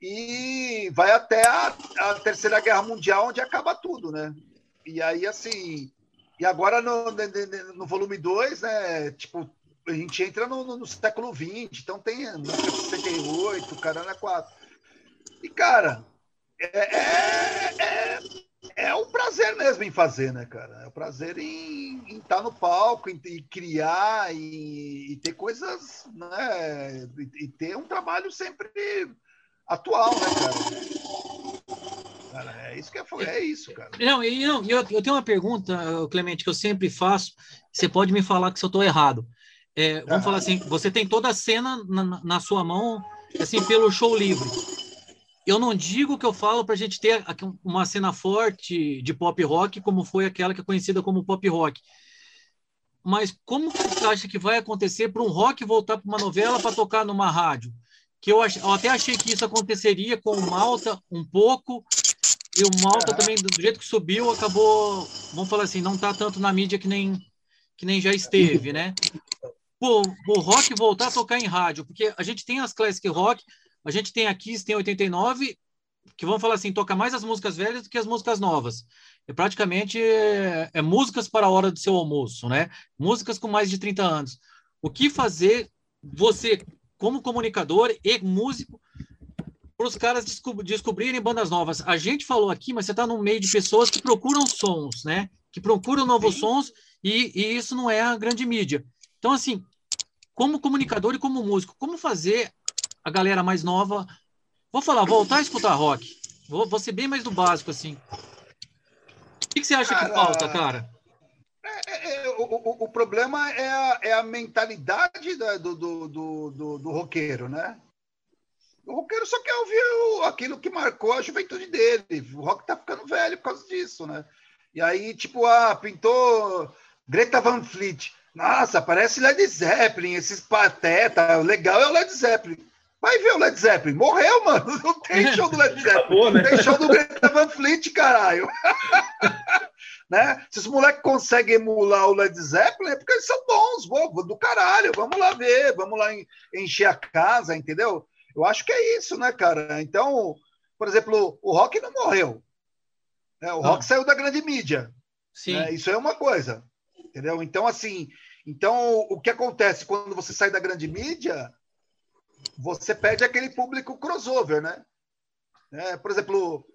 E vai até a, a, Terceira Guerra Mundial, onde acaba tudo, né? E aí, assim. E agora no, no, volume 2, né? Tipo, a gente entra no, no, no século XX, então tem 68, caramba, 4. E, cara, é, é, é é o prazer mesmo em fazer, né, cara? É o prazer em, estar tá no palco, em, em criar e, ter coisas, né? E, e, ter um trabalho sempre atual, né, cara? cara é isso que é, é isso, cara. Não, e, não eu, eu tenho uma pergunta, Clemente, que eu sempre faço. Você pode me falar que se eu estou errado. É, vamos falar assim, você tem toda a cena na, na sua mão, assim, pelo show livre eu não digo que eu falo para a gente ter uma cena forte de pop rock, como foi aquela que é conhecida como pop rock. Mas como você acha que vai acontecer para um rock voltar para uma novela para tocar numa rádio? Que eu, ach, eu, até achei que isso aconteceria com o Malta um pouco, e o Malta também, do jeito que subiu, acabou, vamos falar assim, não está tanto na mídia que nem, que nem já esteve, né? Pô, o rock voltar a tocar em rádio, porque a gente tem as classic rock, a gente tem aqui, tem 89, que vamos falar assim, toca mais as músicas velhas do que as músicas novas. É praticamente é, é músicas para a hora do seu almoço, né? Músicas com mais de 30 anos. O que fazer você, como comunicador e músico, para os caras descob descobrirem bandas novas? A gente falou aqui, mas você está no meio de pessoas que procuram sons, né? Que procuram novos Sim. sons e, e isso não é a grande mídia. Então, assim, como comunicador e como músico, como fazer a galera mais nova. Vou falar, voltar a escutar rock. Vou, vou ser bem mais do básico, assim. O que, que você acha cara, que falta, cara? É, é, é, o, o, o, problema é a, é a mentalidade da, do, do, do, do, roqueiro, né? O roqueiro só quer ouvir o, aquilo que marcou a juventude dele. O rock tá ficando velho por causa disso, né? E aí, tipo, ah, pintou Greta Van Fleet. Nossa, parece Led Zeppelin, esses pateta. O legal é o Led Zeppelin. Vai ver o Led Zeppelin. Morreu, mano. Não tem show do Led Zeppelin. Acabou, né? Tem show do Greta Van Fleet, caralho. né? Se os moleques conseguem emular o Led Zeppelin, é porque eles são bons, vou, do caralho. Vamos lá ver, vamos lá encher a casa, entendeu? Eu acho que é isso, né, cara? Então, por exemplo, o rock não morreu. Né? O rock saiu da grande mídia. Sim. Né? Isso é uma coisa. Entendeu? Então, assim, então o que acontece quando você sai da grande mídia? Você perde aquele público crossover, né? É, por exemplo,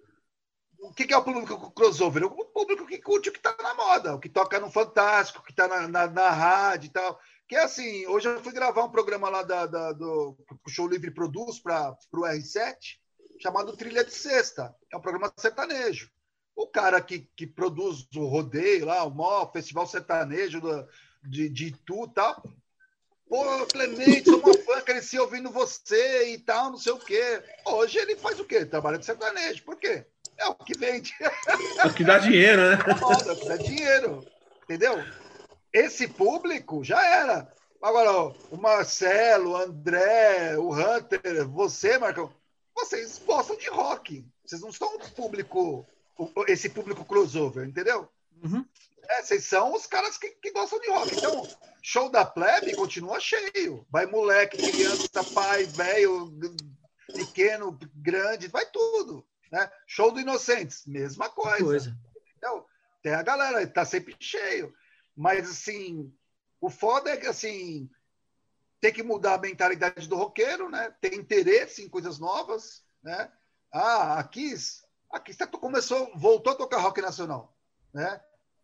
o que é o público crossover? O público que curte o que está na moda, o que toca no Fantástico, o que está na, na, na, rádio e tal. Que é assim, hoje eu fui gravar um programa lá da, da do que o Show Livre produz para o R7, chamado Trilha de Sexta. É um programa sertanejo. O cara que, que produz o rodeio lá, o maior festival sertanejo do, de, de Itu e tal, Pô, Clemente, sou uma fã, cresci ouvindo você e tal, não sei o quê. Hoje ele faz o quê? Ele trabalha de sertanejo. Por quê? É o que vende. É o que dá dinheiro, né? É o que dá dinheiro. Entendeu? Esse público já era. Agora, o Marcelo, o André, o Hunter, você, Marcão, vocês gostam de rock. Vocês não são um público, esse público crossover, entendeu? Uhum. É, vocês são os caras que, que, gostam de rock. Então, show da plebe continua cheio. Vai moleque, criança, pai, velho, pequeno, grande, vai tudo. Né? Show do Inocentes, mesma coisa. coisa. Então, tem a galera, tá sempre cheio. Mas, assim, o foda é que, assim, tem que mudar a mentalidade do roqueiro, né? Ter interesse em coisas novas, né? Ah, a Kiss, a Kiss tá, começou, voltou a tocar rock nacional, né?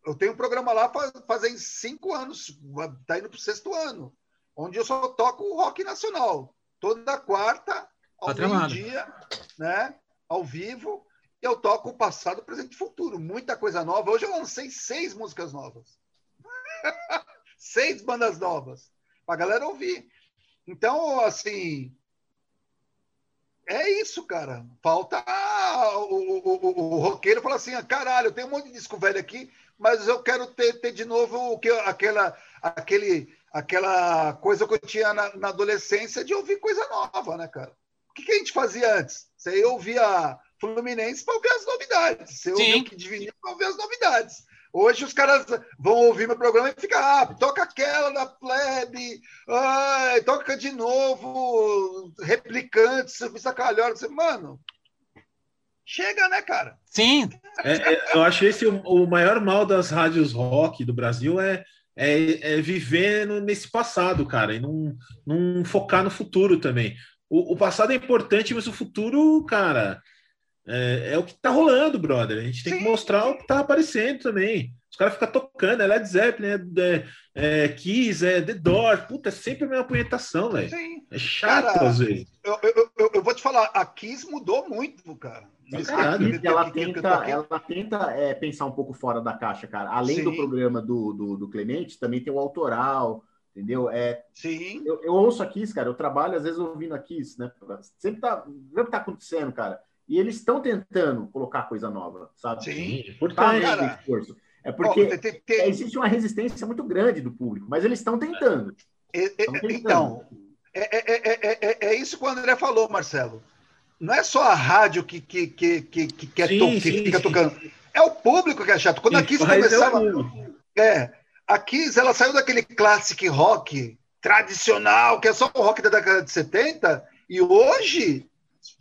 Eu tenho um programa lá fazem cinco anos, tá indo pro sexto ano, onde eu só toco rock nacional. Toda quarta, ao meio-dia, né? Ao vivo, eu toco o passado, presente e futuro. Muita coisa nova. Hoje eu lancei seis músicas novas. seis bandas novas para a galera ouvir. Então, assim, é isso, cara. Falta o, o, o, o roqueiro falar assim: ah, caralho, eu tenho um monte de disco velho aqui, mas eu quero ter, ter de novo o que, aquela, aquele, aquela coisa que eu tinha na, na adolescência de ouvir coisa nova, né, cara? O que, que a gente fazia antes? Você ouvia Fluminense para ouvir as novidades. Você ouvia o que dividia para ouvir as novidades. Hoje os caras vão ouvir meu programa e ficam, ah, toca aquela da plebe, toca de novo, replicante, serviço calhora. Mano, chega, né, cara? Sim. É, é, eu acho esse o, o, maior mal das rádios rock do Brasil é, é, é viver nesse passado, cara, e não, não focar no futuro também. O, o passado é importante, mas o futuro, cara, é, é, o que tá rolando, brother. A gente tem Sim. que mostrar o que tá aparecendo também. Os caras ficam tocando, é Led Zeppelin, é, é, Kiss, é The Doors. Puta, é sempre a mesma punhetação, velho. É chato cara, às vezes. Eu, eu, eu, eu, vou te falar, a Kiss mudou muito, cara. Ela tenta, ela tenta é, pensar um pouco fora da caixa, cara. Além Sim. do programa do, do, do, Clemente, também tem o autoral, entendeu? É, Sim. Eu, eu ouço a Kiss, cara. Eu trabalho às vezes ouvindo a Kiss, né? Sempre tá, sempre tá acontecendo, cara. E eles estão tentando colocar coisa nova, sabe? Sim, por tá esforço. É porque oh, tem, tem... existe uma resistência muito grande do público, mas eles estão tentando. É, é, tentando. Então, é, é, é, isso que o André falou, Marcelo. Não é só a rádio que, que, que, que, que, quer sim, to que fica sim. tocando. É o público que é chato. Quando a Kiss começava. É, a Kiss ela saiu daquele classic rock tradicional, que é só o rock da década de 70, e hoje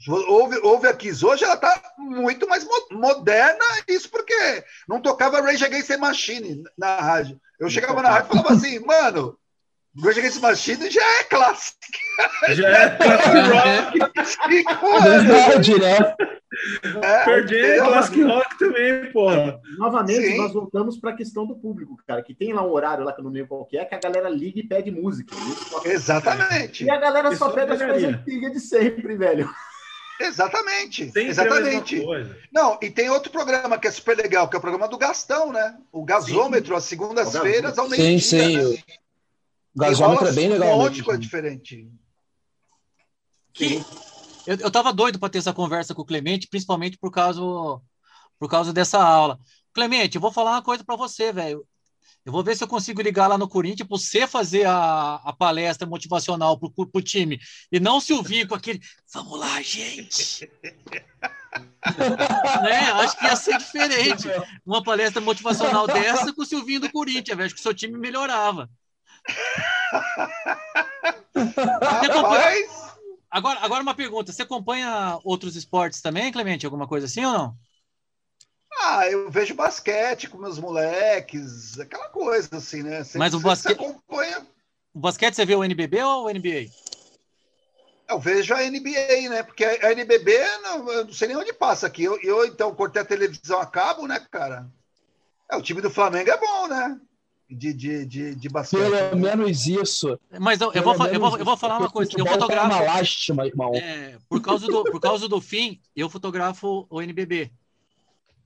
Houve, houve aqui hoje, ela está muito mais moderna, isso porque não tocava Rage Against the Machine na rádio. Eu chegava na rádio e falava assim, mano, Rage Against the Machine já é clássico. Já é classic rock. Verdade, né? É, Perdi classic rock também, porra. Novamente, Sim. nós voltamos para a questão do público, cara, que tem lá um horário lá que eu não lembro qual que é, que a galera liga e pede música. Exatamente. E a galera só pede as coisas antigas de sempre, velho. Exatamente, Sempre exatamente. Não, e tem outro programa que é super legal, que é o programa do Gastão, né? O gasômetro, sim. às segundas-feiras ao meio-dia. Sim, sim. Né? O gasômetro é bem legal. Monte de coisa diferente. Que... Eu, eu tava doido para ter essa conversa com o Clemente, principalmente por causa, por causa dessa aula. Clemente, eu vou falar uma coisa para você, velho. Eu vou ver se eu consigo ligar lá no Corinthians para você fazer a, a palestra motivacional para o time. E não se ouvir com aquele. Vamos lá, gente! né? Acho que ia ser diferente. Uma palestra motivacional dessa com o Silvinho do Corinthians, acho que o seu time melhorava. Agora, agora uma pergunta: você acompanha outros esportes também, Clemente? Alguma coisa assim ou não? Ah, eu vejo basquete com meus moleques, aquela coisa assim, né? Você, Mas o basquete. acompanha... O basquete você vê o NBB ou o NBA? Eu vejo a NBA, né? Porque a NBB, não, eu não sei nem onde passa aqui. Eu, eu então cortei a televisão a cabo, né, cara? É, o time do Flamengo é bom, né? De, de, de, de basquete. Pelo menos isso. Mas eu, eu, vou, eu, vou, eu vou falar uma coisa. Eu fotografo. Uma lástima, irmão. É, por, causa do, por causa do fim, eu fotografo o NBB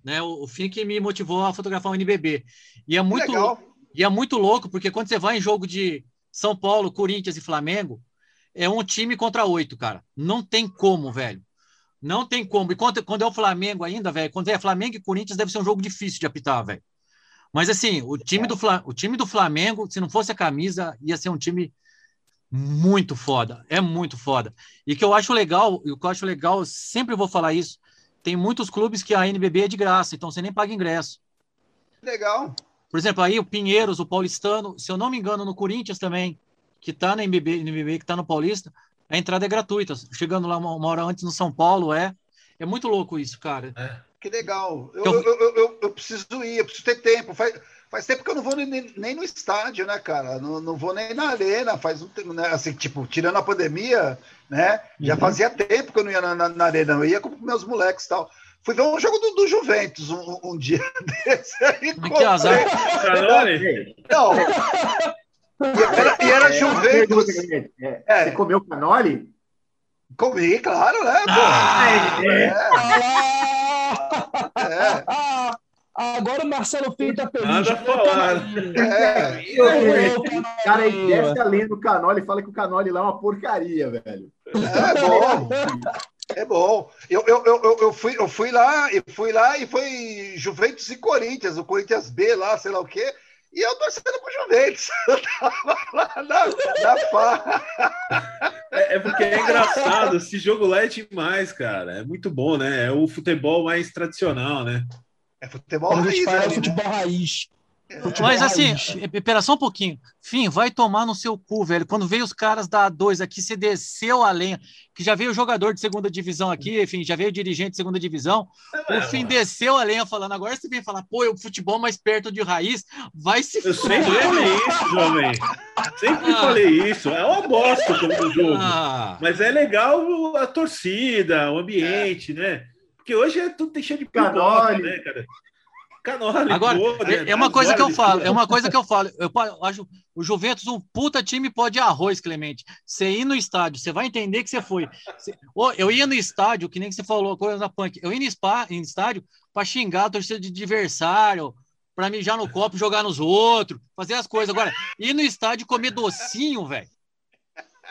né? O, o fim que me motivou a fotografar o NBB. E é muito Legal. e é muito louco porque quando você vai em jogo de São Paulo, Corinthians e Flamengo, é um time contra oito, cara. Não tem como, velho. Não tem como. E quando, quando é o Flamengo ainda, velho, quando é Flamengo e Corinthians, deve ser um jogo difícil de apitar, velho. Mas assim, o time, do, o time do Flamengo, se não fosse a camisa, ia ser um time Muito foda, é muito foda. E que eu acho legal, o que eu acho legal, sempre vou falar isso, tem muitos clubes que a NBB é de graça, então você nem paga ingresso. Legal. Por exemplo, aí o Pinheiros, o Paulistano, se eu não me engano, no Corinthians também, que tá na NBB, NBB que tá no Paulista, a entrada é gratuita. Chegando lá uma, uma hora antes no São Paulo, é. É muito louco isso, cara. É. Que legal. Eu, eu, eu, eu, eu preciso ir, eu preciso ter tempo. Faz, Faz tempo que eu não vou nem, nem no estádio, né, cara? Não, não vou nem na arena. Faz um tempo, né? Assim, tipo, tirando a pandemia, né? Já uhum. fazia tempo que eu não ia na, na, na arena. Eu ia com meus moleques e tal. Fui ver um jogo do, do Juventus um, um, dia desse aí. Que azar. Não. E era, e era é, Juventus. É, é. Você comeu canole? Comi, claro, né? Ah, é. É. Agora o Marcelo Filho tá feliz. Nada falar. É, é, cara aí desce a lenda do Canoli e fala que o Canoli lá é uma porcaria, velho. É bom. É bom. Eu, eu, eu, eu, fui, eu fui lá, eu fui lá e foi Juventus e Corinthians, o Corinthians B lá, sei lá o quê. E eu torcendo pro Juventus. Eu tava lá na, na farra. É, é, porque é engraçado, esse jogo lá é demais, cara. É muito bom, né? É o futebol mais tradicional, né? É futebol Quando raiz. Fala, é futebol né? raiz. Futebol Mas assim, espera só um pouquinho. Fim, vai tomar no seu cu, velho. Quando veio os caras da A2 aqui, você desceu a lenha. Que já veio jogador de segunda divisão aqui, enfim, já veio dirigente de segunda divisão. É, o fim desceu a lenha falando. Agora você vem falar, pô, o futebol mais perto de raiz, vai se Eu sempre falei isso, jovem. Sempre ah. falei isso. É uma bosta como jogo. Ah. Mas é legal a torcida, o ambiente, é. né? Porque hoje é tudo tem cheio de pipoca, né, cara? Canole, Agora, é, é uma coisa que eu falo, é uma coisa que eu falo. Eu acho o Juventus um puta time pode arroz, Clemente. Você ir no estádio, você vai entender que você foi. Você, eu ia no estádio, que nem você falou, coisa na punk. Eu ia no, spa, no estádio para xingar a torcida de adversário, para mijar no copo, jogar nos outros, fazer as coisas. Agora, ir no estádio comer docinho, velho.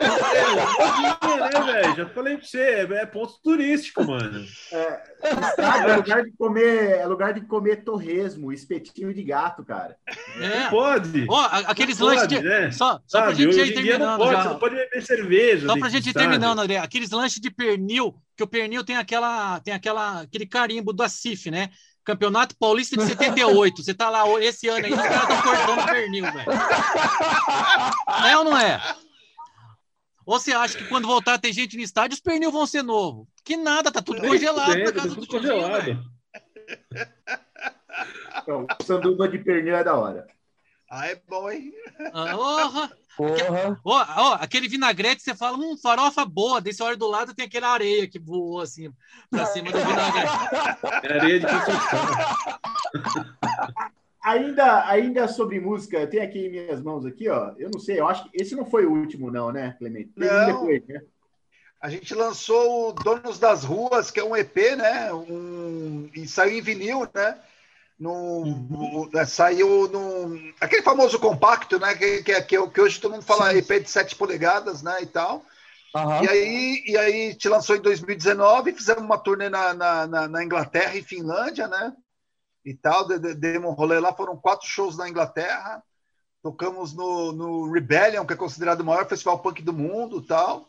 É, né, velho? Já falei pra você, é ponto turístico, mano. É, é lugar de comer, é lugar de comer torresmo, espetinho de gato, cara. É. Pode. Ó, aqueles não lanches pode, de... né? Só, só Sabe, pra gente ir terminando. Não pode, já. Você não pode beber cerveja. Só pra gente ir terminando, André. Aqueles lanches de pernil, que o pernil tem aquela, tem aquela, aquele carimbo da CIF, né? Campeonato Paulista de 78. Você tá lá esse ano aí, os caras estão cortando pernil, velho. É ou não é? Ou você acha que quando voltar tem gente no estádio, os pernil vão ser novo? Que nada, tá tudo congelado é, tá tudo congelado. Então, sanduba de pernil é da hora. Ah, é bom, hein? Ah, porra. Ó, ó, aquele vinagrete, você fala, hum, farofa boa. Desse hora do lado tem aquela areia que voou assim pra cima do vinagrete. É areia de construção. Ainda, ainda sobre música, eu tenho aqui em minhas mãos aqui, ó. Eu não sei, eu acho que esse não foi o último, não, né, Clemente? Tem não. depois, né? A gente lançou o Donos das Ruas, que é um EP, né? Um, e saiu em vinil, né? No, uhum. no, saiu no. Aquele famoso compacto, né? Que, que, que, que hoje todo mundo fala Sim. EP de 7 polegadas, né? E tal. Uhum. E, aí, e aí te lançou em 2019, fizemos uma turnê na, na, na, na Inglaterra e Finlândia, né? E tal. Demos um rolê lá, foram quatro shows na Inglaterra. Tocamos no, no Rebellion, que é considerado o maior festival punk do mundo tal.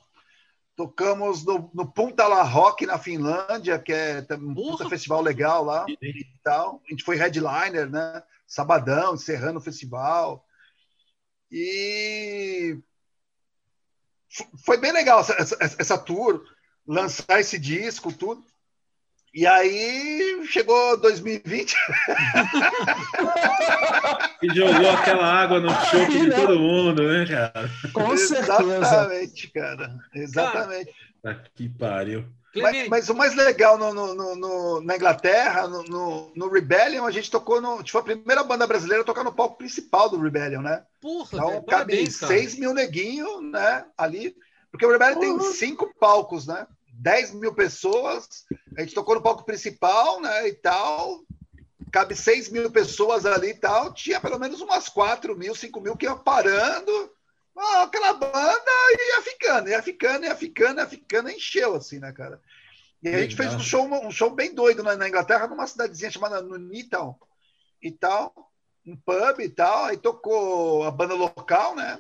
Tocamos no, no Punta La Rock, na Finlândia, que é um puta festival legal lá e tal. A gente foi headliner, né? Sabadão, encerrando o festival. E foi bem legal essa, essa, essa tour, lançar esse disco, tudo. E aí chegou 2020. e jogou aquela água no choque de todo mundo, né, cara? Com certeza. Exatamente, cara. Exatamente. Cara, que pariu. Mas, mas, o mais legal no, no, no, na Inglaterra, no, no, Rebellion, a gente tocou no. Tipo, a primeira banda brasileira a tocar no palco principal do Rebellion, né? Porra, então, cabe parabéns, 6 mil neguinhos, né? Ali. Porque o Rebellion Porra. tem cinco palcos, né? 10 mil pessoas, a gente tocou no palco principal, né, e tal, cabe 6 mil pessoas ali e tal, tinha pelo menos umas 4 mil, 5 mil que iam parando, aquela banda ia ficando, ia ficando, ia ficando, ia ficando, encheu assim, né, cara? E a gente fez um show, um show bem doido na, na Inglaterra, numa cidadezinha chamada Nuneaton e tal, um pub e tal, aí tocou a banda local, né?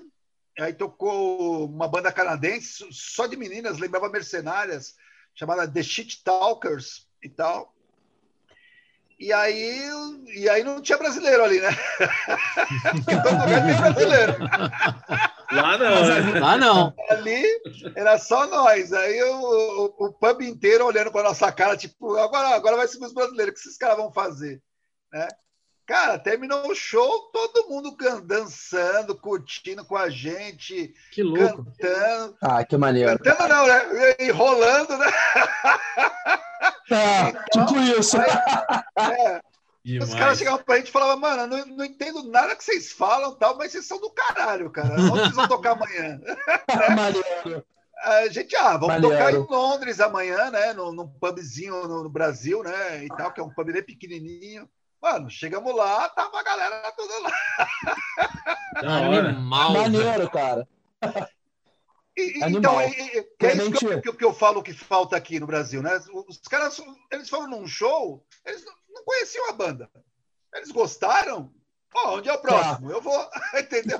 Aí tocou uma banda canadense, só de meninas, lembrava Mercenárias, chamada The Shit Talkers e tal. E aí, e aí não tinha brasileiro ali, né? Todo lugar tem brasileiro. Lá não, né? Lá não. Ali era só nós. Aí o, o, o pub inteiro olhando para nossa cara, tipo, agora, agora vai ser os brasileiros, o que esses caras vão fazer? Né? Cara, terminou o show, todo mundo dançando, curtindo com a gente. Que louco. Cantando. Ah, que maneiro. Cantando não, né? E rolando, né? É, tipo isso. Aí, é, os caras chegavam pra gente e falavam, mano, não, não entendo nada que vocês falam, tal, mas vocês são do caralho, cara. Onde vocês vão tocar amanhã? Maneiro. A gente, ah, vamos Maneiro. tocar em Londres amanhã, né? Num, num pubzinho no, no, Brasil, né? E tal, que é um pub bem pequenininho. Mano, chegamos lá, tava a galera toda lá. Animal. Maneiro, cara. E, então, é, é, é isso que eu, que, que eu, falo que falta aqui no Brasil, né? Os caras, eles foram num show, eles não, não conheciam a banda. Eles gostaram? Oh, onde é o próximo? Tá. Eu vou, entendeu?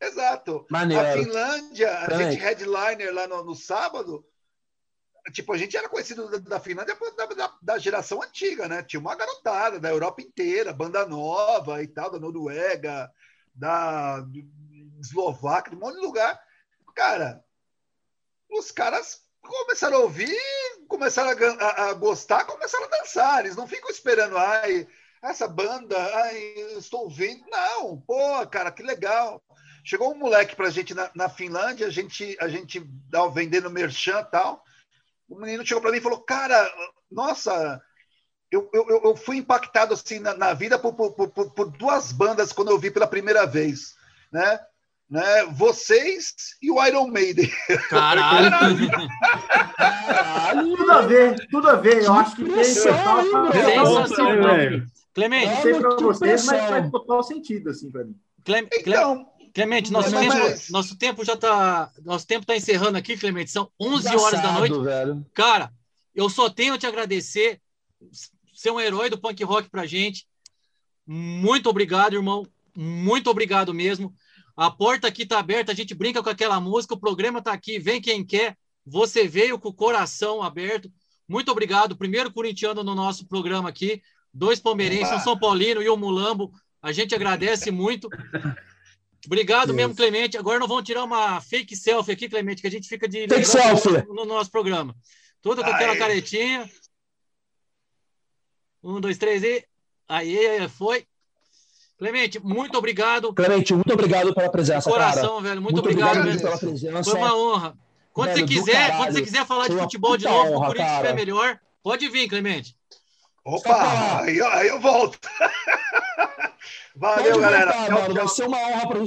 Exato. Maneiro. A Finlândia, a gente headliner lá no, no, sábado, tipo, a gente era conhecido da, da Finlândia da, da, da, geração antiga, né? Tinha uma garotada da Europa inteira, banda nova e tal, da Noruega, da Eslováquia, de um monte de lugar cara, os caras começaram a ouvir, começaram a, a, a, gostar, começaram a dançar. Eles não ficam esperando, ai, essa banda, ai, estou ouvindo. Não, pô, cara, que legal. Chegou um moleque pra gente na, na Finlândia, a gente, a gente vendendo merchan e tal. O menino chegou para mim e falou, cara, nossa, eu, eu, eu fui impactado assim na, na vida por, por, por, por duas bandas quando eu vi pela primeira vez, né? né? Vocês e o Iron Maiden. Caralho! Caralho. tudo a ver, tudo a ver. Eu acho que tem sensacional. Clemente, não sei para vocês, mas faz total sentido assim para mim. Clem, então, Clemente, nosso, tempo, mas... nosso tempo já está. Nosso tempo está encerrando aqui, Clemente. São 11 Engraçado, horas da noite. Velho. Cara, eu só tenho a te agradecer. Ser um herói do punk rock pra gente. Muito obrigado, irmão. Muito obrigado mesmo. A porta aqui está aberta, a gente brinca com aquela música, o programa está aqui, vem quem quer. Você veio com o coração aberto. Muito obrigado. Primeiro corintiano no nosso programa aqui, dois palmeirenses, um São Paulino e um Mulambo. A gente agradece muito. Obrigado mesmo, Clemente. Agora nós vamos tirar uma fake selfie aqui, Clemente, que a gente fica de fake selfie. No, no nosso programa. Tudo com aquela caretinha. Um, dois, três e. Aí, foi. Clemente, muito obrigado. Clemente, muito obrigado pela presença. De coração, cara. velho. Muito, muito obrigado, obrigado mesmo. Pela presença. Foi uma honra. Quando velho, você quiser, quando você quiser falar Foi de futebol de novo, honra, o Corinthians estiver melhor, pode vir, Clemente. Opa, aí, aí eu volto. Valeu, galera. Voltar. Vai ser uma honra para gente